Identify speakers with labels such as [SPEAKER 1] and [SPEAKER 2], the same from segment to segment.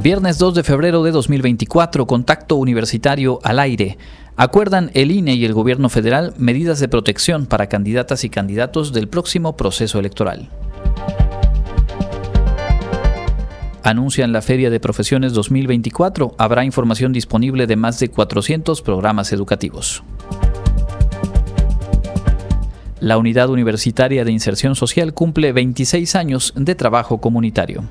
[SPEAKER 1] Viernes 2 de febrero de 2024, contacto universitario al aire. Acuerdan el INE y el gobierno federal medidas de protección para candidatas y candidatos del próximo proceso electoral. Anuncian la Feria de Profesiones 2024. Habrá información disponible de más de 400 programas educativos. La Unidad Universitaria de Inserción Social cumple 26 años de trabajo comunitario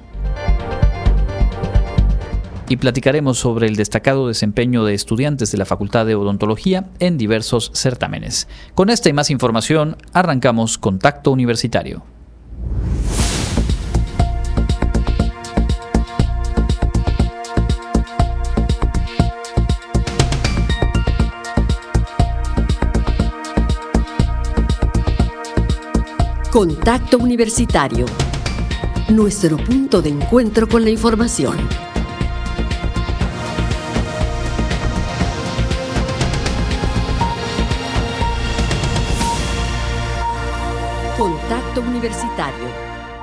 [SPEAKER 1] y platicaremos sobre el destacado desempeño de estudiantes de la Facultad de Odontología en diversos certámenes. Con esta y más información, arrancamos Contacto Universitario.
[SPEAKER 2] Contacto Universitario. Nuestro punto de encuentro con la información.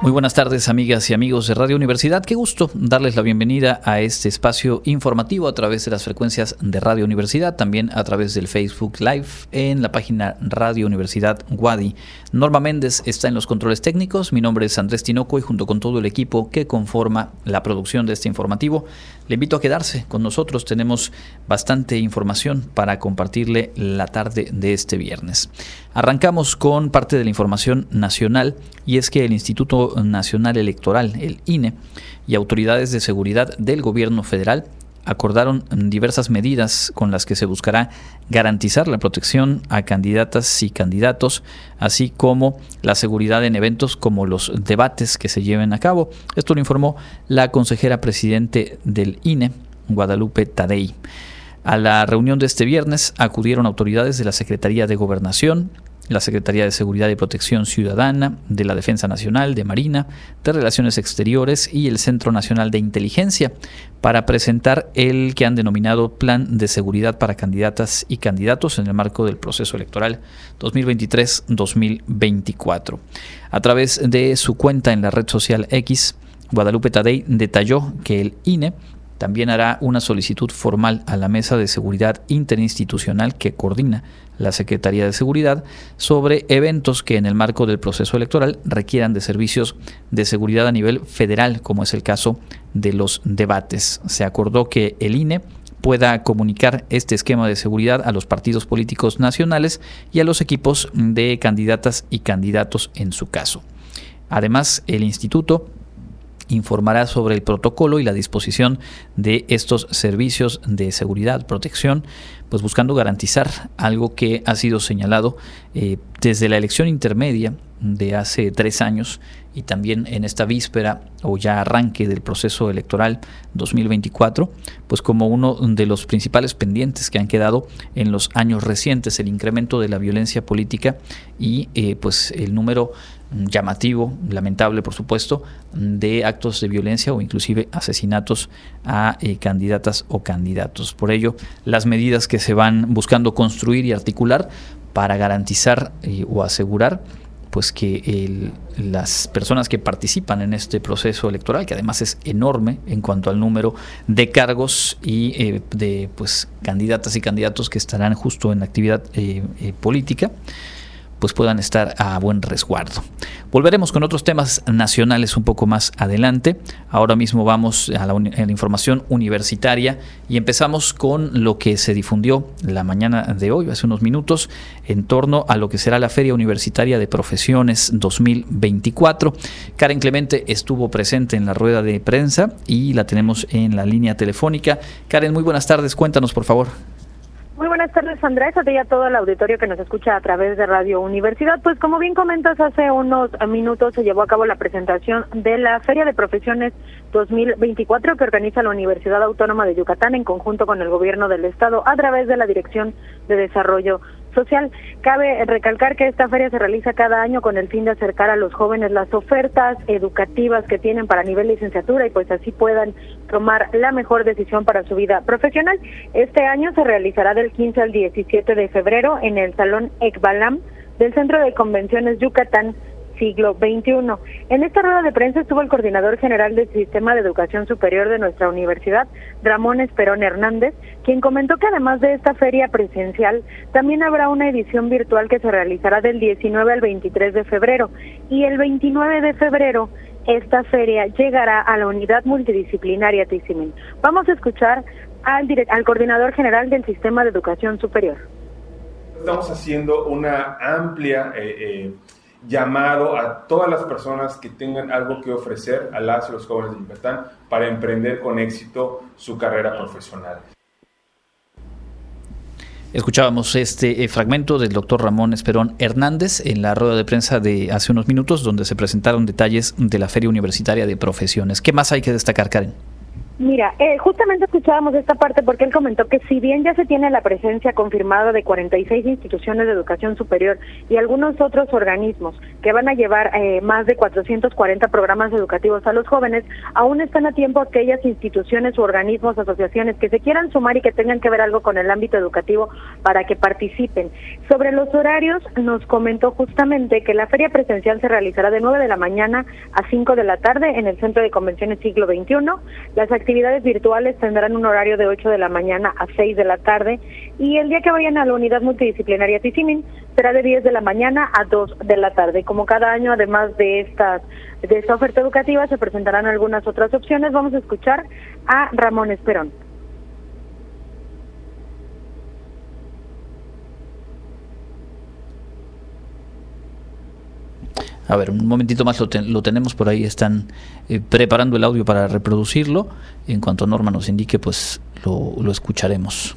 [SPEAKER 1] Muy buenas tardes amigas y amigos de Radio Universidad. Qué gusto darles la bienvenida a este espacio informativo a través de las frecuencias de Radio Universidad, también a través del Facebook Live en la página Radio Universidad Wadi. Norma Méndez está en los controles técnicos, mi nombre es Andrés Tinoco y junto con todo el equipo que conforma la producción de este informativo, le invito a quedarse con nosotros. Tenemos bastante información para compartirle la tarde de este viernes. Arrancamos con parte de la información nacional y es que el Instituto Nacional Electoral, el INE, y autoridades de seguridad del gobierno federal acordaron diversas medidas con las que se buscará garantizar la protección a candidatas y candidatos, así como la seguridad en eventos como los debates que se lleven a cabo. Esto lo informó la consejera presidente del INE, Guadalupe Tadei. A la reunión de este viernes acudieron autoridades de la Secretaría de Gobernación, la Secretaría de Seguridad y Protección Ciudadana, de la Defensa Nacional, de Marina, de Relaciones Exteriores y el Centro Nacional de Inteligencia para presentar el que han denominado Plan de Seguridad para Candidatas y Candidatos en el marco del proceso electoral 2023-2024. A través de su cuenta en la red social X, Guadalupe Tadei detalló que el INE también hará una solicitud formal a la Mesa de Seguridad Interinstitucional que coordina la Secretaría de Seguridad sobre eventos que en el marco del proceso electoral requieran de servicios de seguridad a nivel federal, como es el caso de los debates. Se acordó que el INE pueda comunicar este esquema de seguridad a los partidos políticos nacionales y a los equipos de candidatas y candidatos en su caso. Además, el instituto informará sobre el protocolo y la disposición de estos servicios de seguridad, protección, pues buscando garantizar algo que ha sido señalado eh, desde la elección intermedia de hace tres años y también en esta víspera o ya arranque del proceso electoral 2024, pues como uno de los principales pendientes que han quedado en los años recientes, el incremento de la violencia política y eh, pues el número llamativo, lamentable por supuesto, de actos de violencia o inclusive asesinatos a eh, candidatas o candidatos. Por ello, las medidas que se van buscando construir y articular para garantizar eh, o asegurar pues que las personas que participan en este proceso electoral, que además es enorme en cuanto al número de cargos y eh, de pues candidatas y candidatos que estarán justo en actividad política, pues puedan estar a buen resguardo. Volveremos con otros temas nacionales un poco más adelante. Ahora mismo vamos a la, información universitaria y empezamos con lo que se difundió la mañana de hoy, hace unos minutos, en torno a lo que será la Feria Universitaria de Profesiones 2024. Karen Clemente estuvo presente en la rueda de prensa y la tenemos en la línea telefónica. Karen, muy buenas tardes, cuéntanos por favor.
[SPEAKER 3] Muy buenas tardes, Andrés, a ti y a todo el auditorio que nos escucha a través de Radio Universidad. Pues como bien comentas, hace unos minutos se llevó a cabo la presentación de la Feria de Profesiones 2024 que organiza la Universidad Autónoma de Yucatán en conjunto con el Gobierno del Estado a través de la Dirección de Desarrollo social. Cabe recalcar que esta feria se realiza cada año con el fin de acercar a los jóvenes las ofertas educativas que tienen para nivel licenciatura y pues así puedan tomar la mejor decisión para su vida profesional. Este año se realizará del 15 al 17 de febrero en el Salón Ekbalam del Centro de Convenciones Yucatán siglo XXI. En esta rueda de prensa estuvo el coordinador general del Sistema de Educación Superior de nuestra universidad, Ramón Esperón Hernández, quien comentó que además de esta feria presencial, también habrá una edición virtual que se realizará del 19 al 23 de febrero. Y el 29 de febrero esta feria llegará a la unidad multidisciplinaria Tizimin. Vamos a escuchar al, al coordinador general del Sistema de Educación Superior.
[SPEAKER 4] Estamos haciendo una amplia eh, eh, llamado a todas las personas que tengan algo que ofrecer a las y los jóvenes de Yucatán para emprender con éxito su carrera profesional.
[SPEAKER 1] Escuchábamos este eh, fragmento del doctor Ramón Esperón Hernández en la rueda de prensa de hace unos minutos donde se presentaron detalles de la Feria Universitaria de Profesiones. ¿Qué más hay que destacar, Karen?
[SPEAKER 3] Mira, eh, justamente escuchábamos esta parte porque él comentó que si bien ya se tiene la presencia confirmada de 46 instituciones de educación superior y algunos otros organismos que van a llevar eh, más de 440 programas educativos a los jóvenes, aún están a tiempo aquellas instituciones u organismos, asociaciones que se quieran sumar y que tengan que ver algo con el ámbito educativo para que participen. Sobre los horarios, nos comentó justamente que la feria presencial se realizará de 9 de la mañana a 5 de la tarde en el Centro de Convenciones Siglo XXI. Las actividades virtuales tendrán un horario de 8 de la mañana a 6 de la tarde y el día que vayan a la unidad multidisciplinaria Tisimin será de 10 de la mañana a 2 de la tarde. Como cada año, además de estas de esta oferta educativa, se presentarán algunas otras opciones. Vamos a escuchar a Ramón Esperón.
[SPEAKER 1] A ver, un momentito más lo, tenemos por ahí, están eh, preparando el audio para reproducirlo. En cuanto Norma nos indique, pues lo, escucharemos.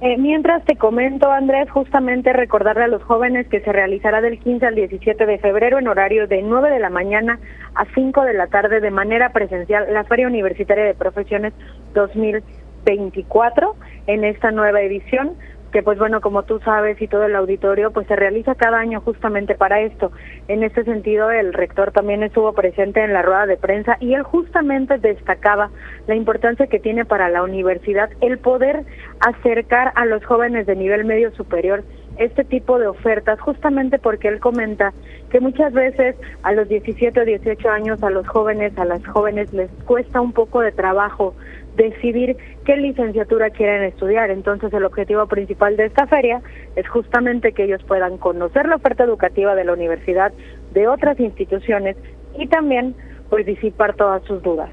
[SPEAKER 3] Eh, mientras te comento, Andrés, justamente recordarle a los jóvenes que se realizará del 15 al 17 de febrero en horario de 9 de la mañana a 5 de la tarde de manera presencial la Feria Universitaria de Profesiones 2024 en esta nueva edición que pues bueno, como tú sabes y todo el auditorio, pues se realiza cada año justamente para esto. En este sentido, el rector también estuvo presente en la rueda de prensa y él justamente destacaba la importancia que tiene para la universidad el poder acercar a los jóvenes de nivel medio superior este tipo de ofertas, justamente porque él comenta que muchas veces a los 17 o 18 años a los jóvenes, a las jóvenes les cuesta un poco de trabajo decidir qué licenciatura quieren estudiar. Entonces el objetivo principal de esta feria es justamente que ellos puedan conocer la oferta educativa de la universidad, de otras instituciones y también pues disipar todas sus dudas.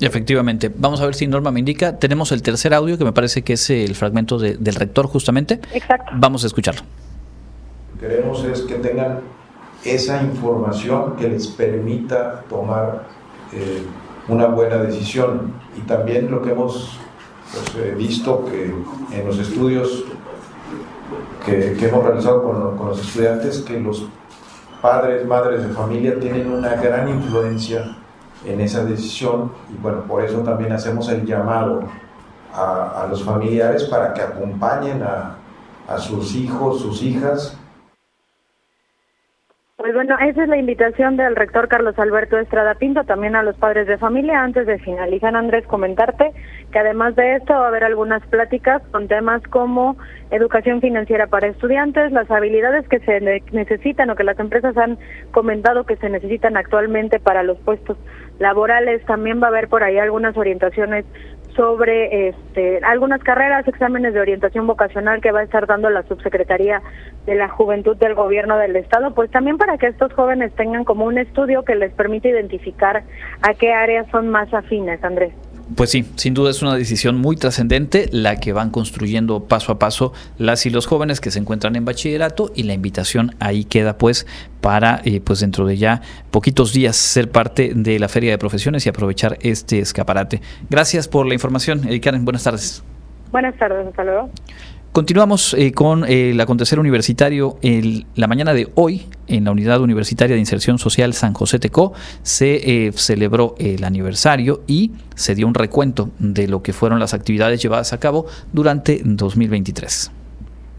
[SPEAKER 1] Efectivamente. Vamos a ver si Norma me indica. Tenemos el tercer audio que me parece que es el fragmento del rector justamente.
[SPEAKER 3] Exacto.
[SPEAKER 1] Vamos a escucharlo.
[SPEAKER 5] Lo que queremos es que tengan esa información que les permita tomar eh, una buena decisión. Y también lo que hemos pues, eh, visto que en los estudios que, hemos realizado con, los estudiantes, que los padres, madres de familia tienen una gran influencia en esa decisión y bueno, por eso también hacemos el llamado a, a los familiares para que acompañen a, a sus hijos, sus hijas
[SPEAKER 3] pues bueno, esa es la invitación del rector Carlos Alberto Estrada Pinto, también a los padres de familia. Antes de finalizar, Andrés, comentarte que además de esto va a haber algunas pláticas con temas como educación financiera para estudiantes, las habilidades que se necesitan o que las empresas han comentado que se necesitan actualmente para los puestos laborales. También va a haber por ahí algunas orientaciones sobre este, algunas carreras, exámenes de orientación vocacional que va a estar dando la Subsecretaría de la Juventud del Gobierno del Estado, pues también para que estos jóvenes tengan como un estudio que les permite identificar a qué áreas son más afines, Andrés.
[SPEAKER 1] Pues sí, sin duda es una decisión muy trascendente la que van construyendo paso a paso las y los jóvenes que se encuentran en bachillerato y la invitación ahí queda pues para eh, pues dentro de ya poquitos días ser parte de la feria de profesiones y aprovechar este escaparate. Gracias por la información, eh, Karen. Buenas tardes.
[SPEAKER 3] Buenas tardes, hasta luego.
[SPEAKER 1] Continuamos eh, con eh, el acontecer universitario. El, la mañana de hoy, en la Unidad Universitaria de Inserción Social San José Tecó, se eh, celebró el aniversario y se dio un recuento de lo que fueron las actividades llevadas a cabo durante 2023.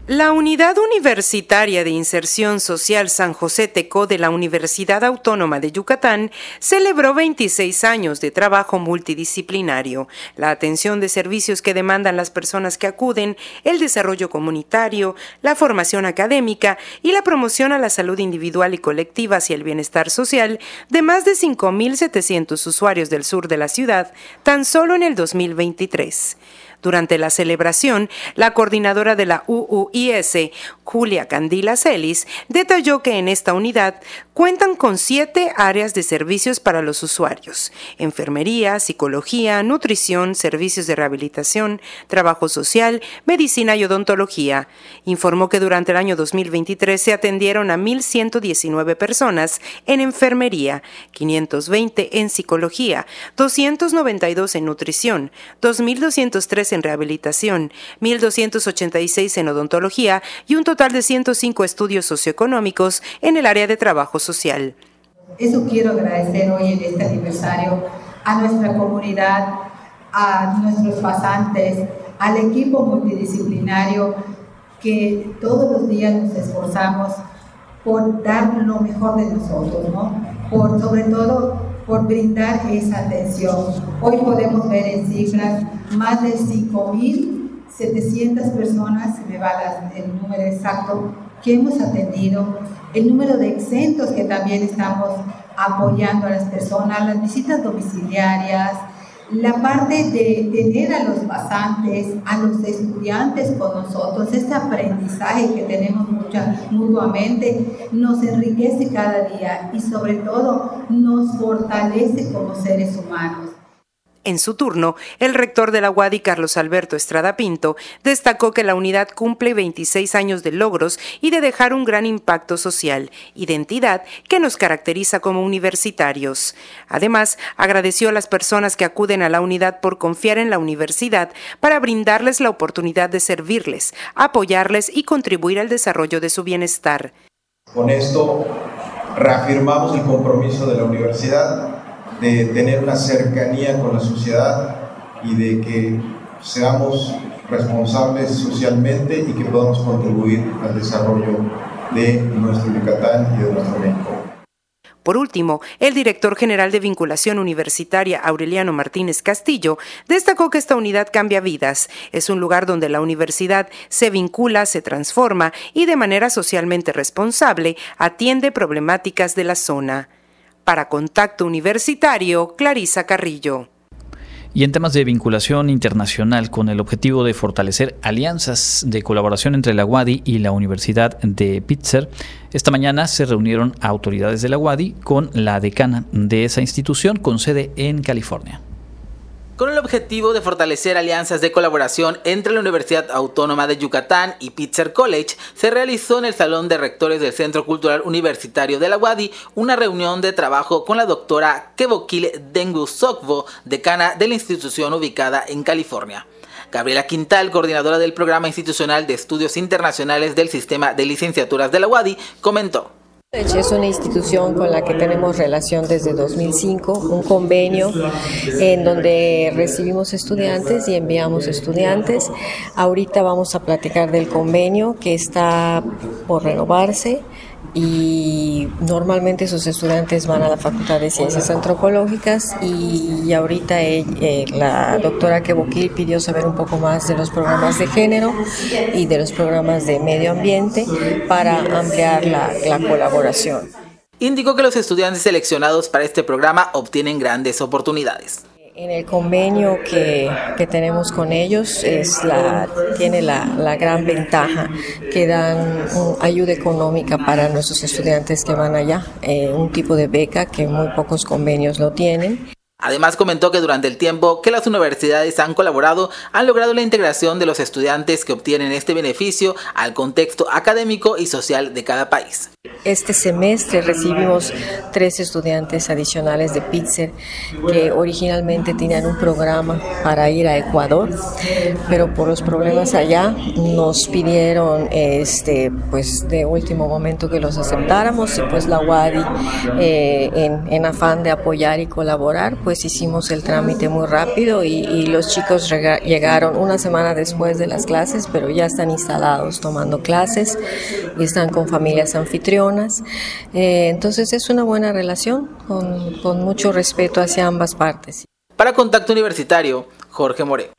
[SPEAKER 6] La Unidad Universitaria de Inserción Social San José Tecó de la Universidad Autónoma de Yucatán celebró 26 años de trabajo multidisciplinario, la atención de servicios que demandan las personas que acuden, el desarrollo comunitario, la formación académica y la promoción a la salud individual y colectiva hacia el bienestar social de más de 5.700 usuarios del sur de la ciudad tan solo en el 2023. Durante la celebración, la coordinadora de la UUIS, Julia Candila Celis, detalló que en esta unidad cuentan con siete áreas de servicios para los usuarios, enfermería, psicología, nutrición, servicios de rehabilitación, trabajo social, medicina y odontología. Informó que durante el año 2023 se atendieron a 1.119 personas en enfermería, 520 en psicología, 292 en nutrición, 2.203 en rehabilitación, 1.286 en odontología y un total de 105 estudios socioeconómicos en el área de trabajo social.
[SPEAKER 7] Eso quiero agradecer hoy en este aniversario a nuestra comunidad, a nuestros pasantes, al equipo multidisciplinario que todos los días nos esforzamos por dar lo mejor de nosotros, ¿no? Por sobre todo por brindar esa atención. Hoy podemos ver en cifras más de 5.700 personas, se me va el número exacto, que hemos atendido, el número de exentos que también estamos apoyando a las personas, las visitas domiciliarias, la parte de tener a los pasantes, a los estudiantes con nosotros, ese aprendizaje que tenemos mutuamente, nos enriquece cada día y sobre todo nos fortalece como seres humanos.
[SPEAKER 6] En su turno, el rector de la UADI, Carlos Alberto Estrada Pinto, destacó que la unidad cumple 26 años de logros y de dejar un gran impacto social, identidad que nos caracteriza como universitarios. Además, agradeció a las personas que acuden a la unidad por confiar en la universidad para brindarles la oportunidad de servirles, apoyarles y contribuir al desarrollo de su bienestar.
[SPEAKER 5] Con esto reafirmamos el compromiso de la universidad de tener una cercanía con la sociedad y de que seamos responsables socialmente y que podamos contribuir al desarrollo de nuestro Yucatán y de nuestro México.
[SPEAKER 6] Por último, el director general de vinculación universitaria, Aureliano Martínez Castillo, destacó que esta unidad cambia vidas. Es un lugar donde la universidad se vincula, se transforma y de manera socialmente responsable atiende problemáticas de la zona. Para Contacto Universitario, Clarisa Carrillo.
[SPEAKER 1] Y en temas de vinculación internacional, con el objetivo de fortalecer alianzas de colaboración entre la UADI y la Universidad de Pitzer, esta mañana se reunieron autoridades de la UADI con la decana de esa institución con sede en California
[SPEAKER 8] con el objetivo de fortalecer alianzas de colaboración entre la Universidad Autónoma de Yucatán y Pitzer College, se realizó en el Salón de Rectores del Centro Cultural Universitario de la UADI una reunión de trabajo con la doctora Kevokil Dengu Sokvo, decana de la institución ubicada en California. Gabriela Quintal, coordinadora del Programa Institucional de Estudios Internacionales del Sistema de Licenciaturas de la UADI, comentó.
[SPEAKER 9] Es una institución con la que tenemos relación desde 2005, un convenio en donde recibimos estudiantes y enviamos estudiantes. Ahorita vamos a platicar del convenio que está por renovarse y normalmente sus estudiantes van a la Facultad de Ciencias Antropológicas y, ahorita eh, la doctora Keboquil pidió saber un poco más de los programas de género y de los programas de medio ambiente para ampliar la, la colaboración.
[SPEAKER 8] Indicó que los estudiantes seleccionados para este programa obtienen grandes oportunidades.
[SPEAKER 9] En el convenio que, tenemos con ellos es la, tiene la, gran ventaja que dan ayuda económica para nuestros estudiantes que van allá, eh, un tipo de beca que muy pocos convenios lo tienen.
[SPEAKER 8] Además comentó que durante el tiempo que las universidades han colaborado han logrado la integración de los estudiantes que obtienen este beneficio al contexto académico y social de cada país.
[SPEAKER 9] Este semestre recibimos tres estudiantes adicionales de Pitzer que originalmente tenían un programa para ir a Ecuador, pero por los problemas allá nos pidieron este, pues de último momento que los aceptáramos y pues la UADI eh, en, en afán de apoyar y colaborar pues hicimos el trámite muy rápido y, los chicos llegaron una semana después de las clases, pero ya están instalados tomando clases y están con familias anfitrionas. Eh, entonces es una buena relación con, mucho respeto hacia ambas partes.
[SPEAKER 8] Para Contacto Universitario, Jorge More.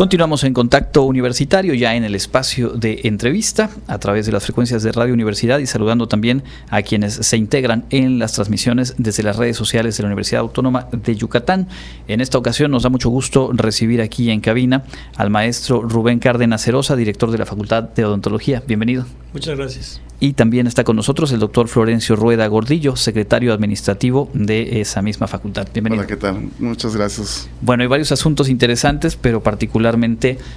[SPEAKER 1] Continuamos en contacto universitario ya en el espacio de entrevista a través de las frecuencias de Radio Universidad y saludando también a quienes se integran en las transmisiones desde las redes sociales de la Universidad Autónoma de Yucatán. En esta ocasión nos da mucho gusto recibir aquí en cabina al maestro Rubén Cárdenas Cerosa, director de la Facultad de Odontología. Bienvenido.
[SPEAKER 10] Muchas gracias.
[SPEAKER 1] Y también está con nosotros el doctor Florencio Rueda Gordillo, secretario administrativo de esa misma facultad.
[SPEAKER 11] Bienvenido. Hola, ¿qué tal? Muchas gracias.
[SPEAKER 1] Bueno, hay varios asuntos interesantes, pero particularmente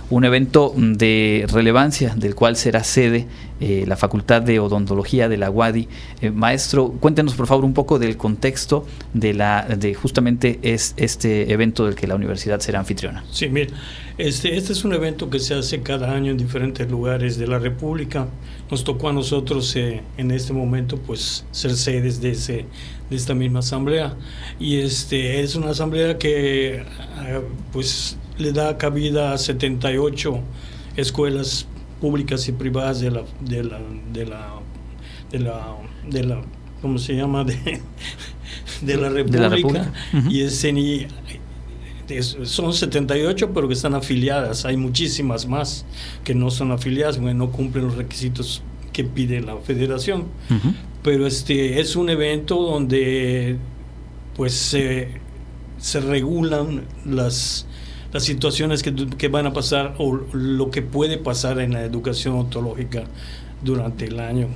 [SPEAKER 1] un evento de relevancia del cual será sede eh, la Facultad de Odontología de la UADI. Eh, maestro, cuéntenos por favor un poco del contexto de, la, de justamente es, este evento del que la universidad será anfitriona.
[SPEAKER 10] Sí, mire, este, este es un evento que se hace cada año en diferentes lugares de la República nos tocó a nosotros eh, en este momento pues ser sedes de, ese, de esta misma asamblea y este es una asamblea que ah, pues le da cabida a 78 escuelas públicas y privadas de la de la de la de la, de la ¿cómo se llama? de, de la República, y es en, son 78, pero que están afiliadas. Hay muchísimas más que no son afiliadas, no cumplen los requisitos que pide la federación. Pero este es un evento donde pues se, se regulan las, las situaciones que, que, van a pasar o lo que puede pasar en la educación ontológica durante el año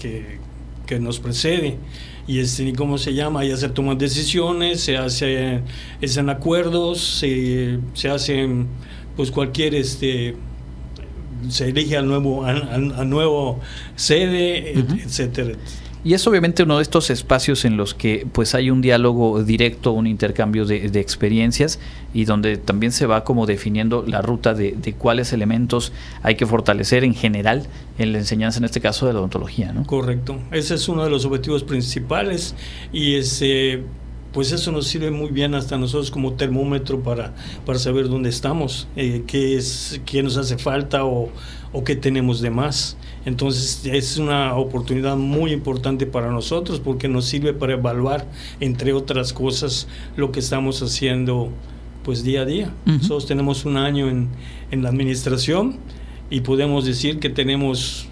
[SPEAKER 10] que, que nos precede y este, ¿cómo se llama? Ya se toman decisiones, se hace, hacen acuerdos, se, se hacen pues cualquier este se elige al nuevo al, nuevo sede, etcétera.
[SPEAKER 1] Y es obviamente uno de estos espacios en los que pues hay un diálogo directo, un intercambio de, experiencias y donde también se va como definiendo la ruta de, cuáles elementos hay que fortalecer en general en la enseñanza, en este caso de la odontología. ¿no?
[SPEAKER 10] Correcto, ese es uno de los objetivos principales y ese pues eso nos sirve muy bien hasta nosotros como termómetro para, para saber dónde estamos, eh, qué, es, qué nos hace falta o, o qué tenemos de más. Entonces es una oportunidad muy importante para nosotros porque nos sirve para evaluar, entre otras cosas, lo que estamos haciendo pues día a día. Nosotros tenemos un año en, en, la administración y podemos decir que tenemos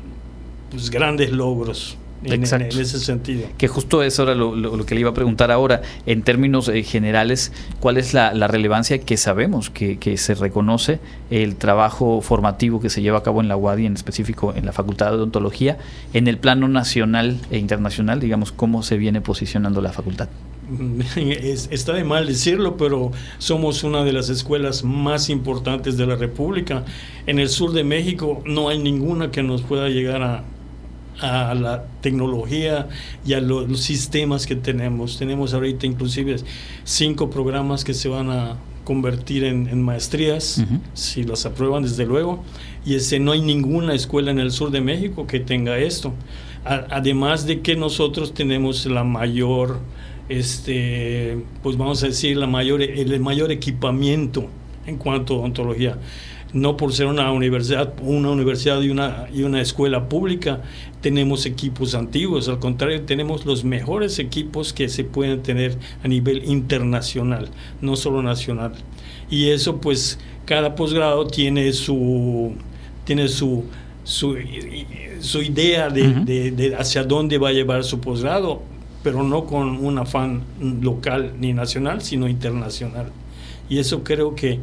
[SPEAKER 10] pues, grandes logros en, ese sentido.
[SPEAKER 1] Que justo es ahora lo, que le iba a preguntar ahora, en términos eh, generales, ¿cuál es la, relevancia que sabemos que, se reconoce el trabajo formativo que se lleva a cabo en la UADI, en específico en la Facultad de Odontología, en el plano nacional e internacional, digamos, cómo se viene posicionando la facultad?
[SPEAKER 10] está de mal decirlo, pero somos una de las escuelas más importantes de la República. En el sur de México no hay ninguna que nos pueda llegar a, a la tecnología y a los, sistemas que tenemos. Tenemos ahorita inclusive cinco programas que se van a convertir en, maestrías, si las aprueban desde luego, y ese, no hay ninguna escuela en el sur de México que tenga esto. además de que nosotros tenemos la mayor, este, pues vamos a decir, la mayor, el mayor equipamiento en cuanto a odontología no por ser una universidad, una universidad y una, y una escuela pública, tenemos equipos antiguos, al contrario, tenemos los mejores equipos que se pueden tener a nivel internacional, no solo nacional. Y eso pues cada posgrado tiene su, tiene su, su, idea de, de hacia dónde va a llevar su posgrado, pero no con un afán local ni nacional, sino internacional. Y eso creo que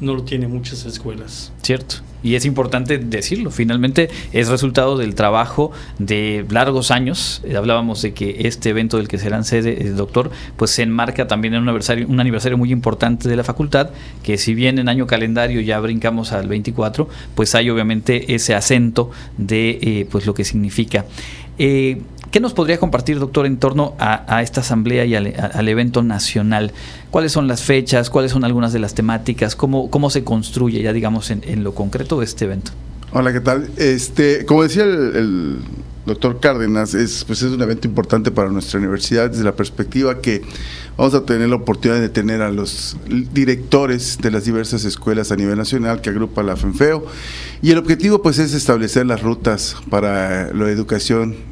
[SPEAKER 10] no lo tiene muchas escuelas.
[SPEAKER 1] Cierto. Y es importante decirlo, finalmente es resultado del trabajo de largos años. Eh, hablábamos de que este evento del que serán sede, el doctor, pues se enmarca también en un aniversario, un aniversario muy importante de la facultad, que si bien en año calendario ya brincamos al 24, pues hay obviamente ese acento de eh, pues lo que significa. Eh, ¿Qué nos podría compartir, doctor, en torno a, esta asamblea y al, evento nacional? ¿Cuáles son las fechas? ¿Cuáles son algunas de las temáticas? ¿Cómo, cómo se construye ya, digamos, en, lo concreto este evento?
[SPEAKER 11] Hola, ¿qué tal? Este, como decía el, doctor Cárdenas, es, pues es un evento importante para nuestra universidad desde la perspectiva que vamos a tener la oportunidad de tener a los directores de las diversas escuelas a nivel nacional que agrupa la FENFEO y el objetivo pues es establecer las rutas para la educación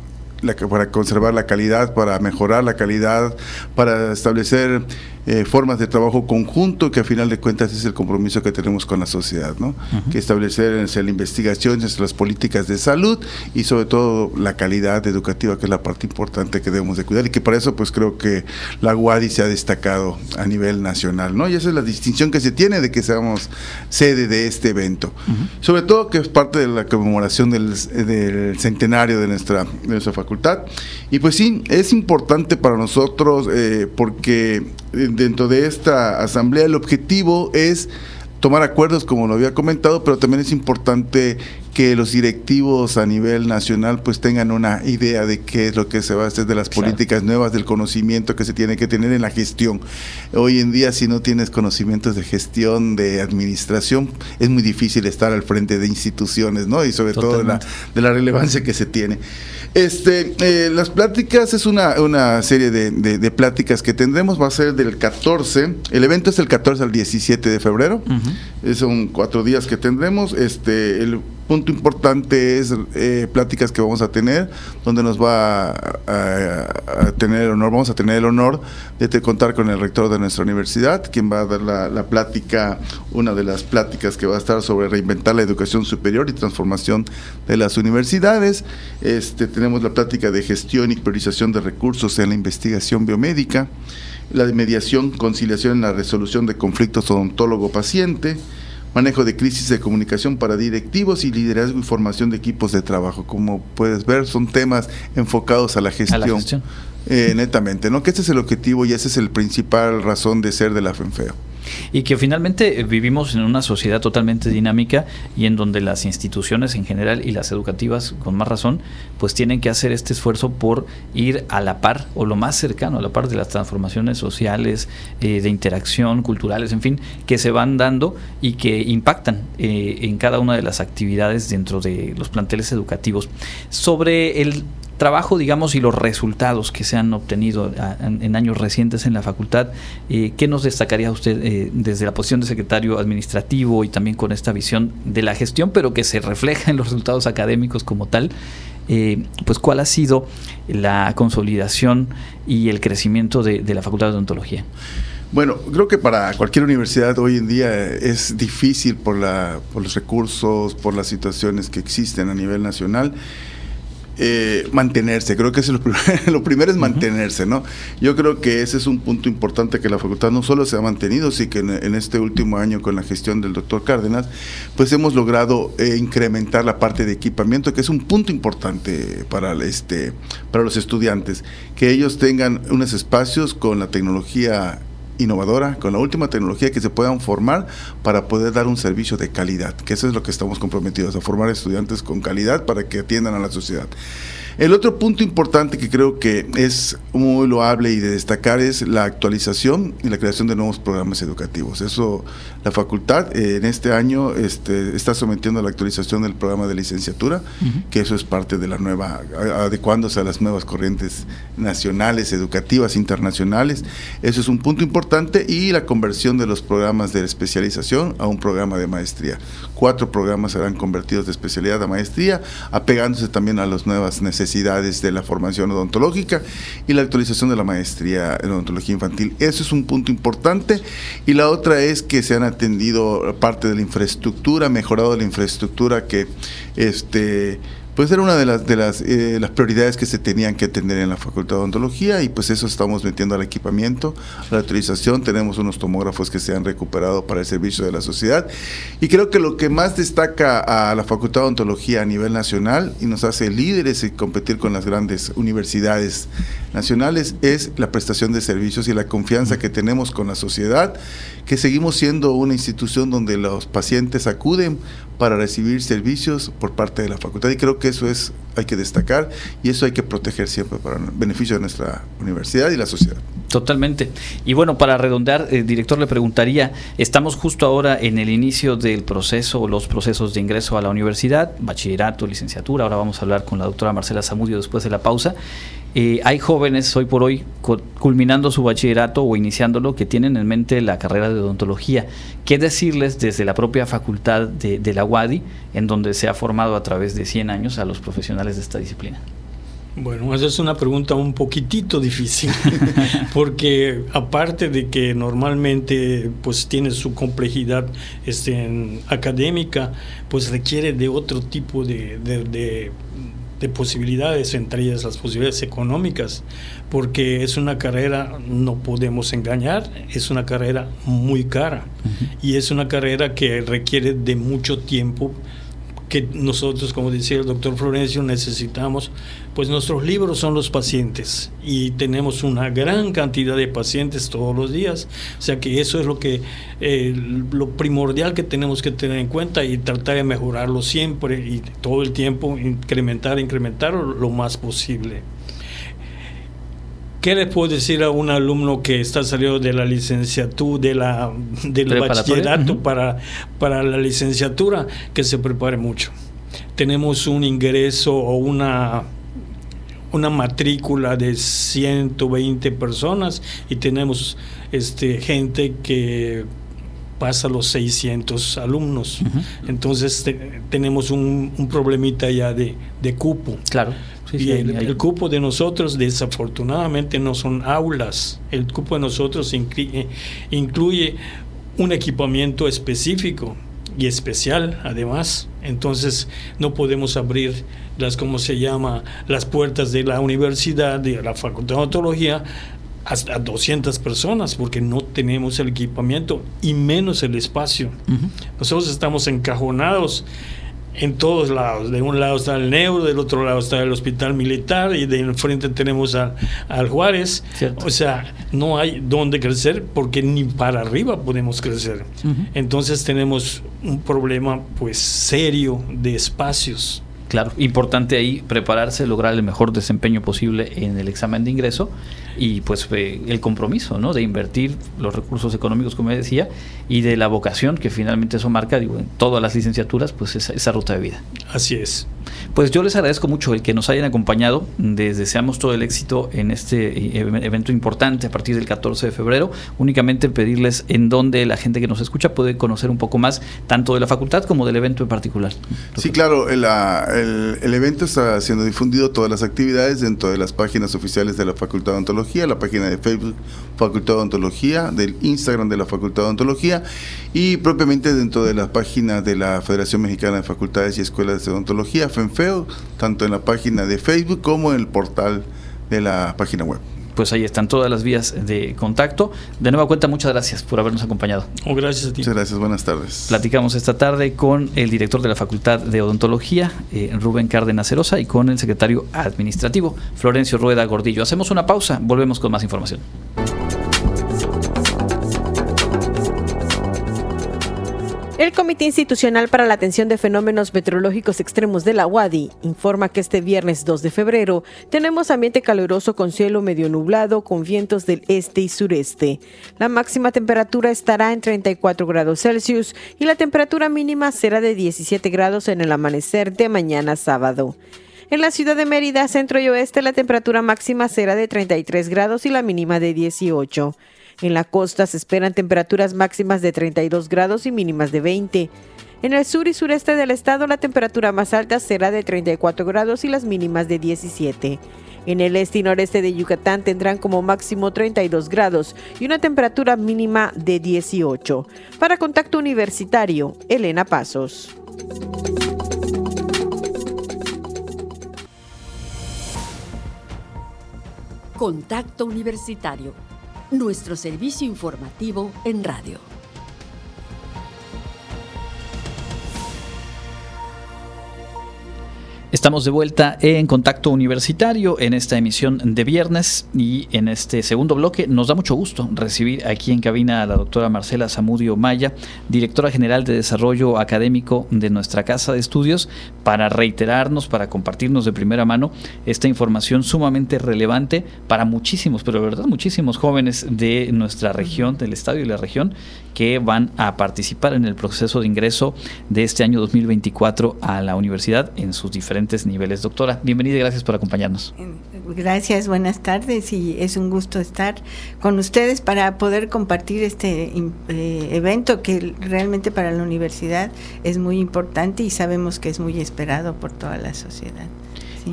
[SPEAKER 11] para conservar la calidad, para mejorar la calidad, para establecer eh, formas de trabajo conjunto, que a final de cuentas es el compromiso que tenemos con la sociedad, ¿no? Que establecer la investigación, las políticas de salud y sobre todo la calidad educativa, que es la parte importante que debemos de cuidar y que para eso pues creo que la UADI se ha destacado a nivel nacional, ¿no? Y esa es la distinción que se tiene de que seamos sede de este evento. Sobre todo que es parte de la conmemoración del, centenario de nuestra, de nuestra facultad. Y pues sí, es importante para nosotros eh, porque dentro de esta asamblea el objetivo es tomar acuerdos, como lo había comentado, pero también es importante que los directivos a nivel nacional pues tengan una idea de qué es lo que se va a hacer de las políticas nuevas, del conocimiento que se tiene que tener en la gestión. Hoy en día si no tienes conocimientos de gestión, de administración, es muy difícil estar al frente de instituciones, ¿no? Y sobre todo de la, de la relevancia que se tiene. Este, eh, las pláticas es una, una serie de, de, pláticas que tendremos, va a ser del 14, el evento es el 14 al 17 de febrero, son cuatro días que tendremos, este, el punto importante es eh, pláticas que vamos a tener, donde nos va a, tener el honor, vamos a tener el honor de contar con el rector de nuestra universidad, quien va a dar la, plática, una de las pláticas que va a estar sobre reinventar la educación superior y transformación de las universidades. Este, tenemos la plática de gestión y priorización de recursos en la investigación biomédica, la de mediación, conciliación en la resolución de conflictos odontólogo-paciente, manejo de crisis de comunicación para directivos y liderazgo y formación de equipos de trabajo. Como puedes ver, son temas enfocados a la gestión, eh, netamente, ¿no? Que ese es el objetivo y ese es el principal razón de ser de la FENFEO.
[SPEAKER 1] Y que finalmente eh, vivimos en una sociedad totalmente dinámica y en donde las instituciones en general y las educativas, con más razón, pues tienen que hacer este esfuerzo por ir a la par o lo más cercano a la par de las transformaciones sociales, eh, de interacción, culturales, en fin, que se van dando y que impactan eh, en cada una de las actividades dentro de los planteles educativos. Sobre el trabajo, digamos, y los resultados que se han obtenido en, años recientes en la facultad, eh, ¿qué nos destacaría usted eh, desde la posición de secretario administrativo y también con esta visión de la gestión, pero que se refleja en los resultados académicos como tal? Eh, pues cuál ha sido la consolidación y el crecimiento de, de la Facultad de Odontología.
[SPEAKER 11] Bueno, creo que para cualquier universidad hoy en día es difícil por, la, por los recursos, por las situaciones que existen a nivel nacional. Eh, mantenerse. Creo que es lo, primero, lo primero es mantenerse, ¿no? Yo creo que ese es un punto importante que la facultad no solo se ha mantenido, sino que en, este último año con la gestión del doctor Cárdenas, pues hemos logrado eh, incrementar la parte de equipamiento, que es un punto importante para, este, para los estudiantes, que ellos tengan unos espacios con la tecnología innovadora, con la última tecnología que se puedan formar para poder dar un servicio de calidad, que eso es lo que estamos comprometidos, a formar estudiantes con calidad para que atiendan a la sociedad. El otro punto importante que creo que es muy loable y de destacar es la actualización y la creación de nuevos programas educativos. Eso la facultad eh, en este año este, está sometiendo a la actualización del programa de licenciatura, que eso es parte de la nueva, adecuándose a las nuevas corrientes nacionales, educativas, internacionales. Eso es un punto importante y la conversión de los programas de especialización a un programa de maestría. Cuatro programas serán convertidos de especialidad a maestría, apegándose también a las nuevas necesidades de la formación odontológica y la actualización de la maestría en odontología infantil. Eso es un punto importante. Y la otra es que se han atendido parte de la infraestructura, mejorado la infraestructura que este pues era una de las de las, eh, las prioridades que se tenían que atender en la Facultad de Odontología y pues eso estamos metiendo al equipamiento, a la utilización, tenemos unos tomógrafos que se han recuperado para el servicio de la sociedad. Y creo que lo que más destaca a la Facultad de Odontología a nivel nacional y nos hace líderes y competir con las grandes universidades nacionales es la prestación de servicios y la confianza que tenemos con la sociedad, que seguimos siendo una institución donde los pacientes acuden para recibir servicios por parte de la facultad y creo que eso es hay que destacar y eso hay que proteger siempre para el beneficio de nuestra universidad y la sociedad.
[SPEAKER 1] Totalmente. Y bueno, para redondear, el director le preguntaría, estamos justo ahora en el inicio del proceso, los procesos de ingreso a la universidad, bachillerato, licenciatura, ahora vamos a hablar con la doctora Marcela Zamudio después de la pausa. Eh, hay jóvenes hoy por hoy culminando su bachillerato o iniciándolo que tienen en mente la carrera de odontología. ¿Qué decirles desde la propia facultad de, de la UADI, en donde se ha formado a través de 100 años a los profesionales de esta disciplina?
[SPEAKER 10] Bueno, esa es una pregunta un poquitito difícil, porque aparte de que normalmente pues tiene su complejidad este, académica, pues requiere de otro tipo de, de, de, posibilidades, entre ellas las posibilidades económicas, porque es una carrera, no podemos engañar, es una carrera muy cara. Y es una carrera que requiere de mucho tiempo que nosotros, como decía el doctor Florencio, necesitamos, pues nuestros libros son los pacientes y tenemos una gran cantidad de pacientes todos los días, o sea que eso es lo que eh, lo primordial que tenemos que tener en cuenta y tratar de mejorarlo siempre y todo el tiempo incrementar, incrementar lo más posible. ¿Qué le puedo decir a un alumno que está saliendo de la licenciatura, de la, del bachillerato para, para la licenciatura? Que se prepare mucho. Tenemos un ingreso o una, una matrícula de 120 personas y tenemos este, gente que pasa los 600 alumnos. Entonces tenemos un, un, problemita ya de, de cupo.
[SPEAKER 1] Claro.
[SPEAKER 10] Y el, cupo de nosotros desafortunadamente no son aulas, el cupo de nosotros eh, incluye un equipamiento específico y especial además, entonces no podemos abrir las, ¿cómo se llama?, las puertas de la universidad, de la Facultad de Odontología hasta 200 personas porque no tenemos el equipamiento y menos el espacio. Nosotros estamos encajonados en todos lados. De un lado está el Neuro, del otro lado está el Hospital Militar y de enfrente tenemos al Juárez. O sea, no hay dónde crecer porque ni para arriba podemos crecer. Entonces tenemos un problema pues serio de espacios.
[SPEAKER 1] Claro, importante ahí prepararse, lograr el mejor desempeño posible en el examen de ingreso y pues eh, el compromiso ¿no? de invertir los recursos económicos, como decía, y de la vocación que finalmente eso marca, digo, en todas las licenciaturas, pues esa, esa ruta de vida.
[SPEAKER 10] Así es.
[SPEAKER 1] Pues yo les agradezco mucho el que nos hayan acompañado. Les deseamos todo el éxito en este eh, evento importante a partir del 14 de febrero. Únicamente pedirles en dónde la gente que nos escucha puede conocer un poco más, tanto de la facultad como del evento en particular.
[SPEAKER 11] Sí, claro, el, el, evento está siendo difundido, todas las actividades dentro de las páginas oficiales de la Facultad de La página de Facebook Facultad de Odontología, del Instagram de la Facultad de Odontología y propiamente dentro de la página de la Federación Mexicana de Facultades y Escuelas de Odontología, FENFEO, tanto en la página de Facebook como en el portal de la página web
[SPEAKER 1] pues ahí están todas las vías de contacto. De nueva cuenta, muchas gracias por habernos acompañado.
[SPEAKER 10] Oh, gracias a ti.
[SPEAKER 11] Muchas gracias, buenas tardes.
[SPEAKER 1] Platicamos esta tarde con el director de la Facultad de Odontología, eh, Rubén Cárdenas Cerosa, y con el secretario administrativo, Florencio Rueda Gordillo. Hacemos una pausa, volvemos con más información.
[SPEAKER 12] El Comité Institucional para la Atención de Fenómenos Meteorológicos Extremos de la UADI informa que este viernes 2 de febrero tenemos ambiente caluroso con cielo medio nublado con vientos del este y sureste. La máxima temperatura estará en 34 grados Celsius y la temperatura mínima será de 17 grados en el amanecer de mañana sábado. En la ciudad de Mérida, centro y oeste, la temperatura máxima será de 33 grados y la mínima de 18. En la costa se esperan temperaturas máximas de 32 grados y mínimas de 20. En el sur y sureste del estado la temperatura más alta será de 34 grados y las mínimas de 17. En el este y noreste de Yucatán tendrán como máximo 32 grados y una temperatura mínima de 18. Para Contacto Universitario, Elena Pasos.
[SPEAKER 2] Contacto Universitario nuestro servicio informativo en radio.
[SPEAKER 1] Estamos de vuelta en Contacto Universitario en esta emisión de viernes y en este segundo bloque. Nos da mucho gusto recibir aquí en cabina a la doctora Marcela Zamudio Maya, directora general de Desarrollo Académico de nuestra Casa de Estudios, para reiterarnos, para compartirnos de primera mano esta información sumamente relevante para muchísimos, pero de verdad muchísimos jóvenes de nuestra región, del estado y la región, que van a participar en el proceso de ingreso de este año 2024 a la universidad en sus diferentes niveles. Doctora, bienvenida y gracias por acompañarnos.
[SPEAKER 13] Gracias, buenas tardes y es un gusto estar con ustedes para poder compartir este eh, evento que realmente para la universidad es muy importante y sabemos que es muy esperado por toda la sociedad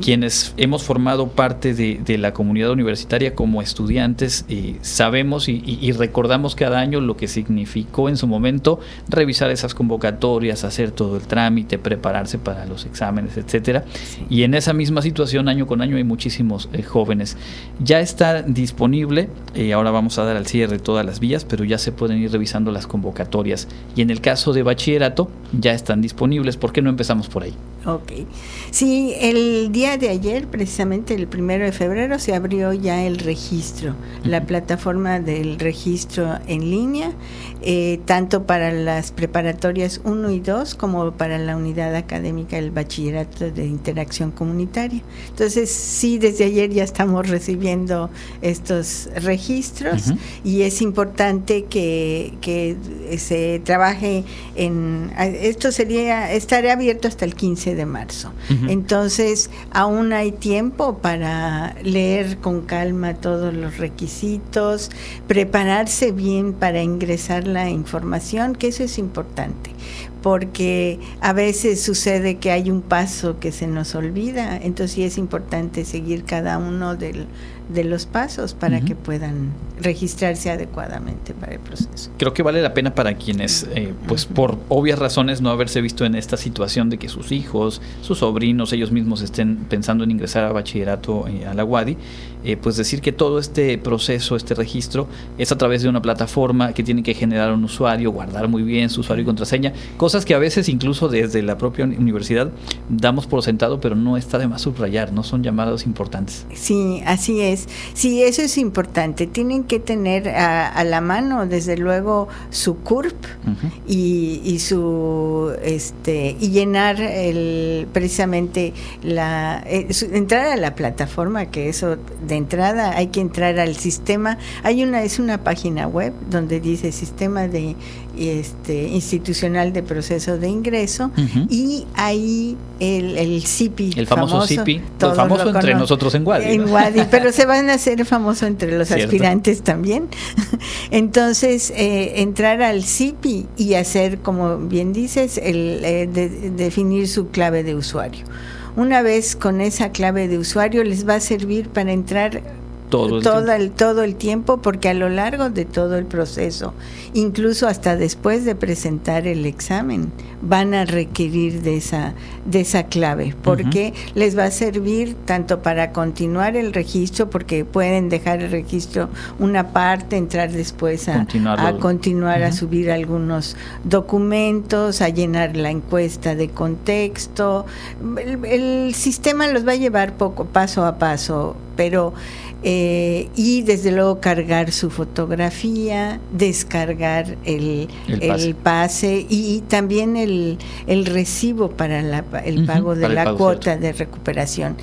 [SPEAKER 1] quienes hemos formado parte de, la comunidad universitaria como estudiantes, eh, sabemos y, recordamos cada año lo que significó en su momento revisar esas convocatorias, hacer todo el trámite, prepararse para los exámenes, etcétera. Y en esa misma situación, año con año, hay muchísimos eh, jóvenes. Ya está disponible, eh, ahora vamos a dar al cierre todas las vías, pero ya se pueden ir revisando las convocatorias. Y en el caso de bachillerato, ya están disponibles. ¿Por qué no empezamos por ahí?
[SPEAKER 13] Ok. Sí, el día de ayer, precisamente el primero de febrero, se abrió ya el registro, la plataforma del registro en línea, eh, tanto para las preparatorias 1 y 2 como para la unidad académica del bachillerato de interacción comunitaria. Entonces, sí, desde ayer ya estamos recibiendo estos registros y es importante que, que se trabaje en... Esto sería, estará abierto hasta el 15 de marzo. Entonces, aún hay tiempo para leer con calma todos los requisitos, prepararse bien para ingresar la información, que eso es importante porque a veces sucede que hay un paso que se nos olvida, entonces sí es importante seguir cada uno del, de los pasos para que puedan registrarse adecuadamente para el proceso.
[SPEAKER 1] Creo que vale la pena para quienes, eh, pues por obvias razones, no haberse visto en esta situación de que sus hijos, sus sobrinos, ellos mismos estén pensando en ingresar a bachillerato eh, a la UADI, eh, pues decir que todo este proceso, este registro, es a través de una plataforma que tiene que generar un usuario, guardar muy bien su usuario y contraseña, cosas que a veces incluso desde la propia universidad damos por sentado, pero no está de más subrayar, no son llamados importantes.
[SPEAKER 13] Sí, así es. Sí, eso es importante. Tienen que tener a, la mano, desde luego, su CURP y, su este y llenar el precisamente la eh, entrar a la plataforma, que eso de entrada hay que entrar al sistema. Hay una es una página web donde dice sistema de este, institucional de proceso de ingreso y ahí el, el CIPI.
[SPEAKER 1] El famoso, CIPI, famoso entre nosotros en Wadi.
[SPEAKER 13] En pero se van a hacer famoso entre los aspirantes también. Entonces, eh, entrar al CIPI y hacer, como bien dices, el, eh, definir su clave de usuario. Una vez con esa clave de usuario les va a servir para entrar todo el, todo el tiempo porque a lo largo de todo el proceso, incluso hasta después de presentar el examen, van a requerir de esa de esa clave porque les va a servir tanto para continuar el registro porque pueden dejar el registro una parte, entrar después a continuar a, subir algunos documentos, a llenar la encuesta de contexto. El, el sistema los va a llevar poco paso a paso, pero eh, y desde luego cargar su fotografía, descargar el, pase. y también el, recibo para el pago de la cuota de recuperación.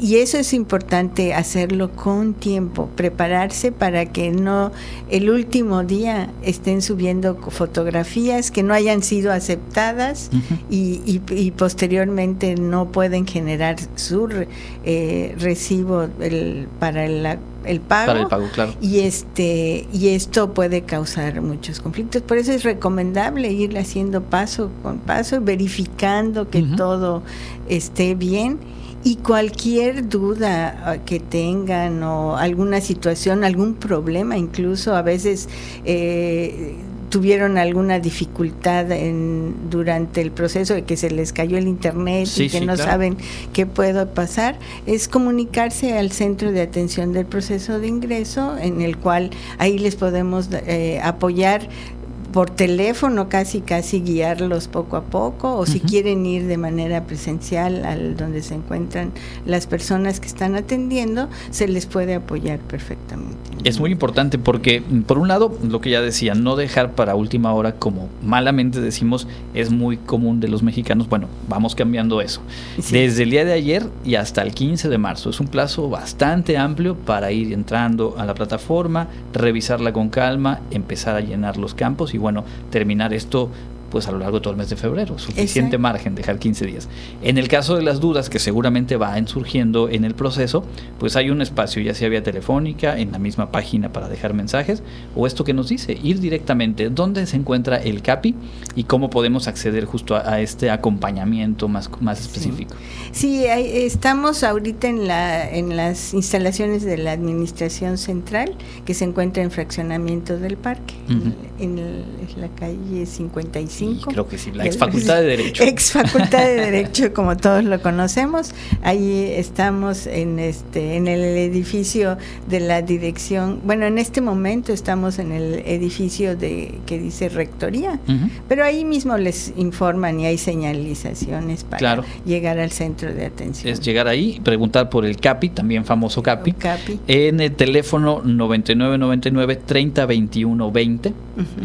[SPEAKER 13] y eso es importante hacerlo con tiempo, prepararse para que no el último día estén subiendo fotografías que no hayan sido aceptadas y, posteriormente no pueden generar su eh, recibo el, para el el, pago. Y este y esto puede causar muchos conflictos. Por eso es recomendable ir haciendo paso con paso, verificando que todo esté bien y cualquier duda ah, que tengan o alguna situación, algún problema, incluso a veces eh, tuvieron alguna dificultad en, durante el proceso de que se les cayó el internet y que no saben qué puede pasar, es comunicarse al centro de atención del proceso de ingreso, en el cual ahí les podemos eh, apoyar por teléfono casi casi guiarlos poco a poco o si quieren ir de manera presencial al donde se encuentran las personas que están atendiendo se les puede apoyar perfectamente.
[SPEAKER 1] Es muy importante porque por un lado lo que ya decía no dejar para última hora como malamente decimos es muy común de los mexicanos. Bueno vamos cambiando eso. Desde el día de ayer y hasta el 15 de marzo. Es un plazo bastante amplio para ir entrando a la plataforma revisarla con calma empezar a llenar los campos y bueno, terminar esto pues a lo largo de todo el mes de febrero. Suficiente margen, dejar 15 días. En el caso de las dudas que seguramente van surgiendo en el proceso, pues hay un espacio, ya sea vía telefónica, en la misma página para dejar mensajes, o esto que nos dice, ir directamente, dónde se encuentra el CAPI y cómo podemos acceder justo a, este acompañamiento más, más específico.
[SPEAKER 13] Sí, estamos ahorita en, la, en las instalaciones de la Administración Central, que se encuentra en fraccionamiento del parque, en, la calle 55
[SPEAKER 1] creo que sí, la ex facultad de Derecho.
[SPEAKER 13] Ex facultad de Derecho, como todos lo conocemos. Ahí estamos en este en el edificio de la dirección. Bueno, en este momento estamos en el edificio de que dice Rectoría, pero ahí mismo les informan y hay señalizaciones para llegar al centro de atención.
[SPEAKER 1] Es llegar ahí, preguntar por el CAPI, también famoso CAPI,
[SPEAKER 13] CAPI.
[SPEAKER 1] en el teléfono 9999 3021 20,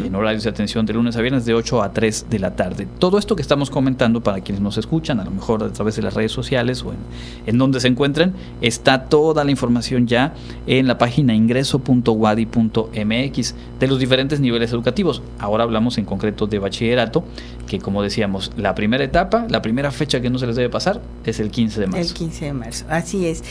[SPEAKER 1] en horarios de atención de lunes a viernes de 8 a 3 de la tarde. Todo esto que estamos comentando, para quienes nos escuchan, a lo mejor a través de las redes sociales o en, donde se encuentren, está toda la información ya en la página ingreso.wadi.mx de los diferentes niveles educativos. Ahora hablamos en concreto de bachillerato, que como decíamos, la primera etapa, la primera fecha que no se les debe pasar es el 15 de marzo.
[SPEAKER 13] El 15 de marzo, así es.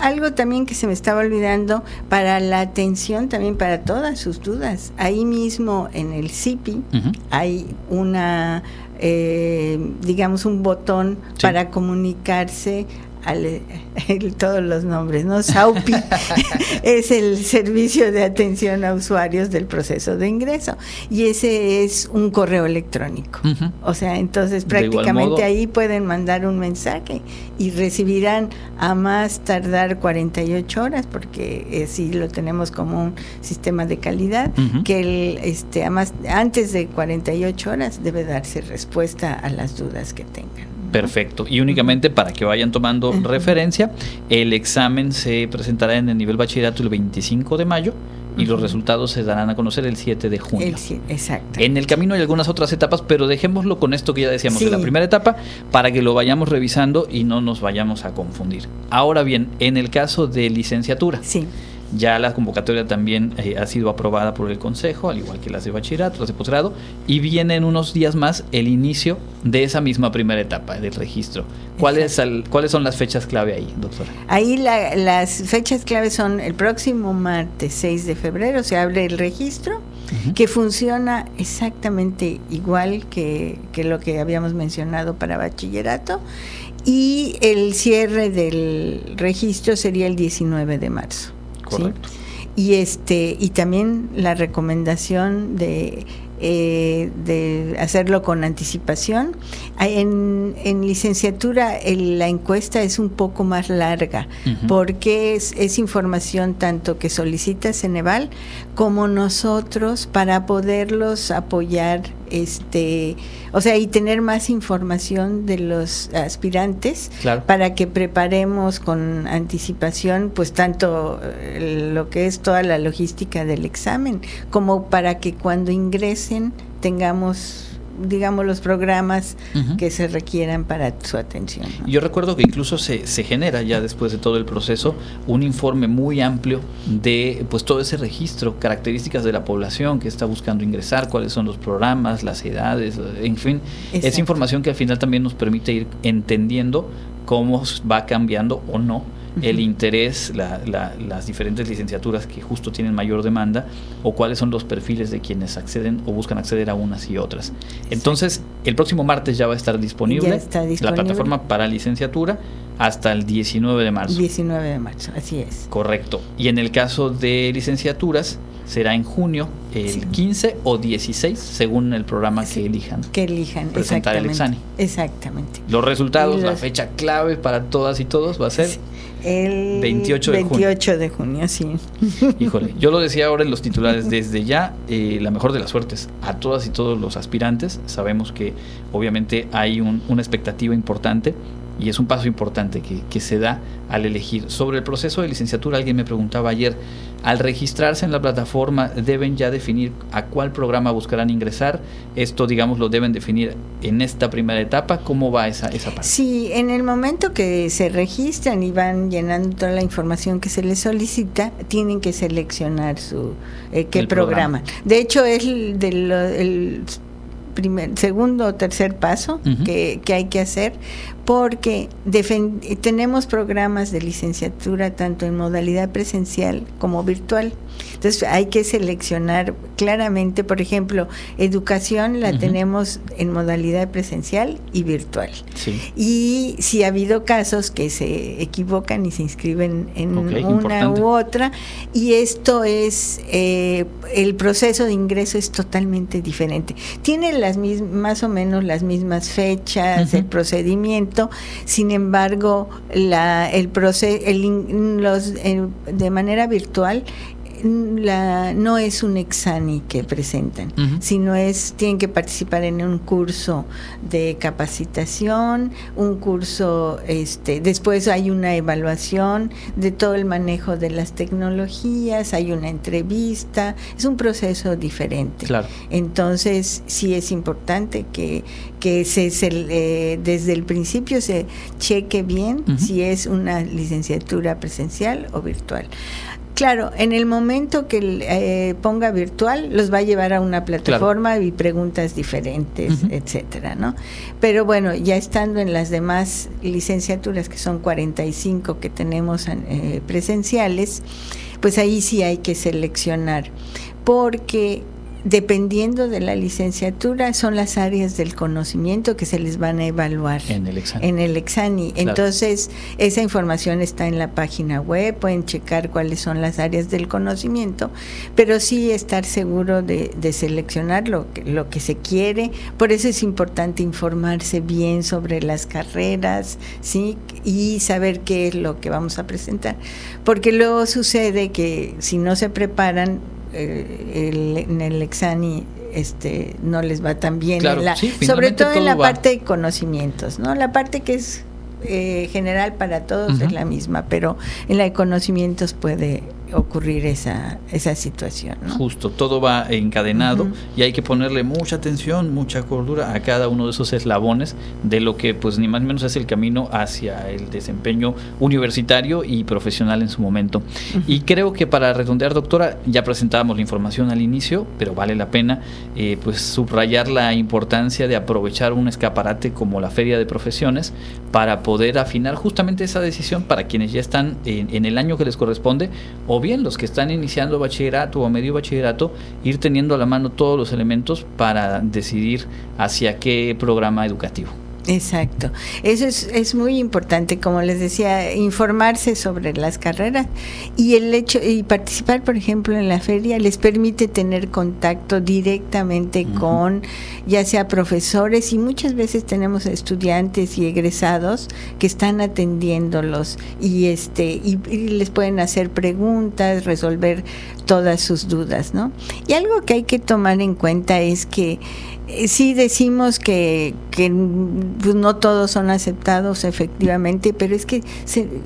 [SPEAKER 13] Algo también que se me estaba olvidando, para la atención también para todas sus dudas. Ahí mismo en el CIPI hay una, eh, digamos, un botón para comunicarse todos los nombres, ¿no? SAUPI es el servicio de atención a usuarios del proceso de ingreso y ese es un correo electrónico. O sea, entonces prácticamente ahí pueden mandar un mensaje y recibirán a más tardar 48 horas porque si lo tenemos como un sistema de calidad que el, este a más antes de 48 horas debe darse respuesta a las dudas que tengan.
[SPEAKER 1] Perfecto. Y únicamente para que vayan tomando referencia, el examen se presentará en el nivel bachillerato el 25 de mayo y los resultados se darán a conocer el 7 de junio.
[SPEAKER 13] exacto.
[SPEAKER 1] En el camino hay algunas otras etapas, pero dejémoslo con esto que ya decíamos de la primera etapa para que lo vayamos revisando y no nos vayamos a confundir. Ahora bien, en el caso de licenciatura.
[SPEAKER 13] Sí.
[SPEAKER 1] Ya la convocatoria también eh, ha sido aprobada por el Consejo, al igual que las de bachillerato, las de posgrado, y viene en unos días más el inicio de esa misma primera etapa del registro. ¿Cuáles, ¿cuáles son las fechas clave ahí, doctora?
[SPEAKER 13] Ahí las fechas clave son el próximo martes 6 de febrero, se abre el registro, que funciona exactamente igual que, que lo que habíamos mencionado para bachillerato, y el cierre del registro sería el 19 de marzo. Y este y también la recomendación de eh, de hacerlo con anticipación. En, licenciatura la encuesta es un poco más larga porque es, es, información tanto que solicita Ceneval como nosotros para poderlos apoyar este o sea y tener más información de los aspirantes para que preparemos con anticipación pues tanto eh, lo que es toda la logística del examen como para que cuando ingresen tengamos digamos, los programas que se requieran para su atención.
[SPEAKER 1] Yo recuerdo que incluso se, se, genera ya después de todo el proceso un informe muy amplio de pues todo ese registro, características de la población que está buscando ingresar, cuáles son los programas, las edades, en fin, es información que al final también nos permite ir entendiendo cómo va cambiando o no el interés, las diferentes licenciaturas que justo tienen mayor demanda o cuáles son los perfiles de quienes acceden o buscan acceder a unas y otras. Entonces, el próximo martes ya va a estar disponible, la plataforma para licenciatura hasta el 19 de marzo.
[SPEAKER 13] 19 de marzo, así es.
[SPEAKER 1] Correcto. Y en el caso de licenciaturas, será en junio el 15 o 16, según el programa que elijan.
[SPEAKER 13] Que elijan,
[SPEAKER 1] presentar el examen.
[SPEAKER 13] Exactamente.
[SPEAKER 1] Los resultados, la fecha clave para todas y todos va a ser el 28 de
[SPEAKER 13] 28 junio. de junio, sí.
[SPEAKER 1] Híjole, yo lo decía ahora en los titulares, desde ya, eh, la mejor de las suertes a todas y todos los aspirantes. Sabemos que obviamente hay una expectativa importante y es un paso importante que, que, se da al elegir. Sobre el proceso de licenciatura, alguien me preguntaba ayer, al registrarse en la plataforma, ¿deben ya definir a cuál programa buscarán ingresar? Esto, digamos, lo deben definir en esta primera etapa. ¿Cómo va esa, esa parte?
[SPEAKER 13] Sí, en el momento que se registran y van llenando toda la información que se les solicita, tienen que seleccionar su eh, qué programa. De hecho, es del el primer, segundo o tercer paso que, que, hay que hacer porque tenemos programas de licenciatura tanto en modalidad presencial como virtual. Entonces hay que seleccionar claramente, por ejemplo, educación la tenemos en modalidad presencial y virtual. Y si ha habido casos que se equivocan y se inscriben en una u otra, y esto es, eh, el proceso de ingreso es totalmente diferente. Tiene las más o menos las mismas fechas, el procedimiento, sin embargo, la, el proceso, los, de manera virtual la, no es un examen que presentan, sino es, tienen que participar en un curso de capacitación, un curso, este, después hay una evaluación de todo el manejo de las tecnologías, hay una entrevista, es un proceso diferente. Entonces, sí es importante que, que se, eh, desde el principio se cheque bien si es una licenciatura presencial o virtual. Claro, en el momento que eh, ponga virtual, los va a llevar a una plataforma y preguntas diferentes, etcétera, ¿no? Pero bueno, ya estando en las demás licenciaturas, que son 45 que tenemos eh, presenciales, pues ahí sí hay que seleccionar, porque dependiendo de la licenciatura, son las áreas del conocimiento que se les van a evaluar
[SPEAKER 1] en el examen.
[SPEAKER 13] En el examen. Entonces, esa información está en la página web, pueden checar cuáles son las áreas del conocimiento, pero sí estar seguro de, seleccionar lo que, lo que se quiere. Por eso es importante informarse bien sobre las carreras, ¿sí? Y saber qué es lo que vamos a presentar. Porque luego sucede que si no se preparan, eh, en el examen este no les va tan bien sobre todo en la parte de conocimientos no la parte que es eh, general para todos es la misma pero en la de conocimientos puede ocurrir esa, esa situación.
[SPEAKER 1] Justo, todo va encadenado y hay que ponerle mucha atención, mucha cordura a cada uno de esos eslabones de lo que pues ni más ni menos es el camino hacia el desempeño universitario y profesional en su momento. Y creo que para redondear, doctora, ya presentábamos la información al inicio, pero vale la pena eh, pues subrayar la importancia de aprovechar un escaparate como la Feria de Profesiones para poder afinar justamente esa decisión para quienes ya están en, en el año que les corresponde o bien los que están iniciando bachillerato o medio bachillerato, ir teniendo a la mano todos los elementos para decidir hacia qué programa educativo.
[SPEAKER 13] Exacto. Eso es, es, muy importante, como les decía, informarse sobre las carreras y el hecho y participar, por ejemplo, en la feria les permite tener contacto directamente con ya sea profesores y muchas veces tenemos estudiantes y egresados que están atendiéndolos y este y, y les pueden hacer preguntas, resolver todas sus dudas, ¿no? Y algo que hay que tomar en cuenta es que sí decimos que, que pues, no todos son aceptados efectivamente, pero es que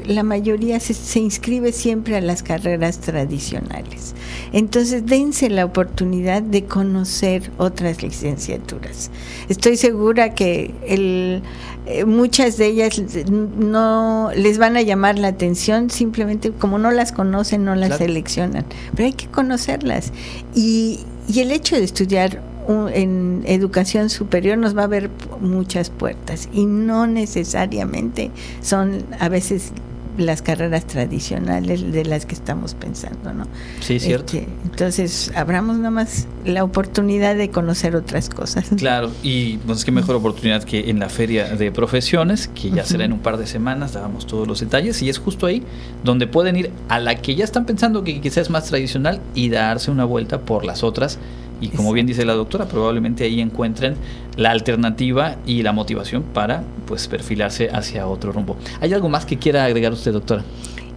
[SPEAKER 13] la mayoría se, se, inscribe siempre a las carreras tradicionales. Entonces dense la oportunidad de conocer otras licenciaturas. Estoy segura que el, eh, muchas de ellas no les van a llamar la atención, simplemente como no las conocen, no las seleccionan, pero hay que conocerlas. Y, y el hecho de estudiar en educación superior nos va a abrir muchas puertas y no necesariamente son a veces las carreras tradicionales de las que estamos pensando, ¿no?
[SPEAKER 1] Sí, cierto.
[SPEAKER 13] Este, entonces, abramos nomás la oportunidad de conocer otras cosas.
[SPEAKER 1] Claro, y pues qué mejor oportunidad que en la feria de profesiones, que ya será en un par de semanas, dábamos todos los detalles, y es justo ahí donde pueden ir a la que ya están pensando que quizás es más tradicional y darse una vuelta por las otras y como bien dice la doctora, probablemente ahí encuentren la alternativa y la motivación para pues perfilarse hacia otro rumbo. ¿Hay algo más que quiera agregar usted, doctora?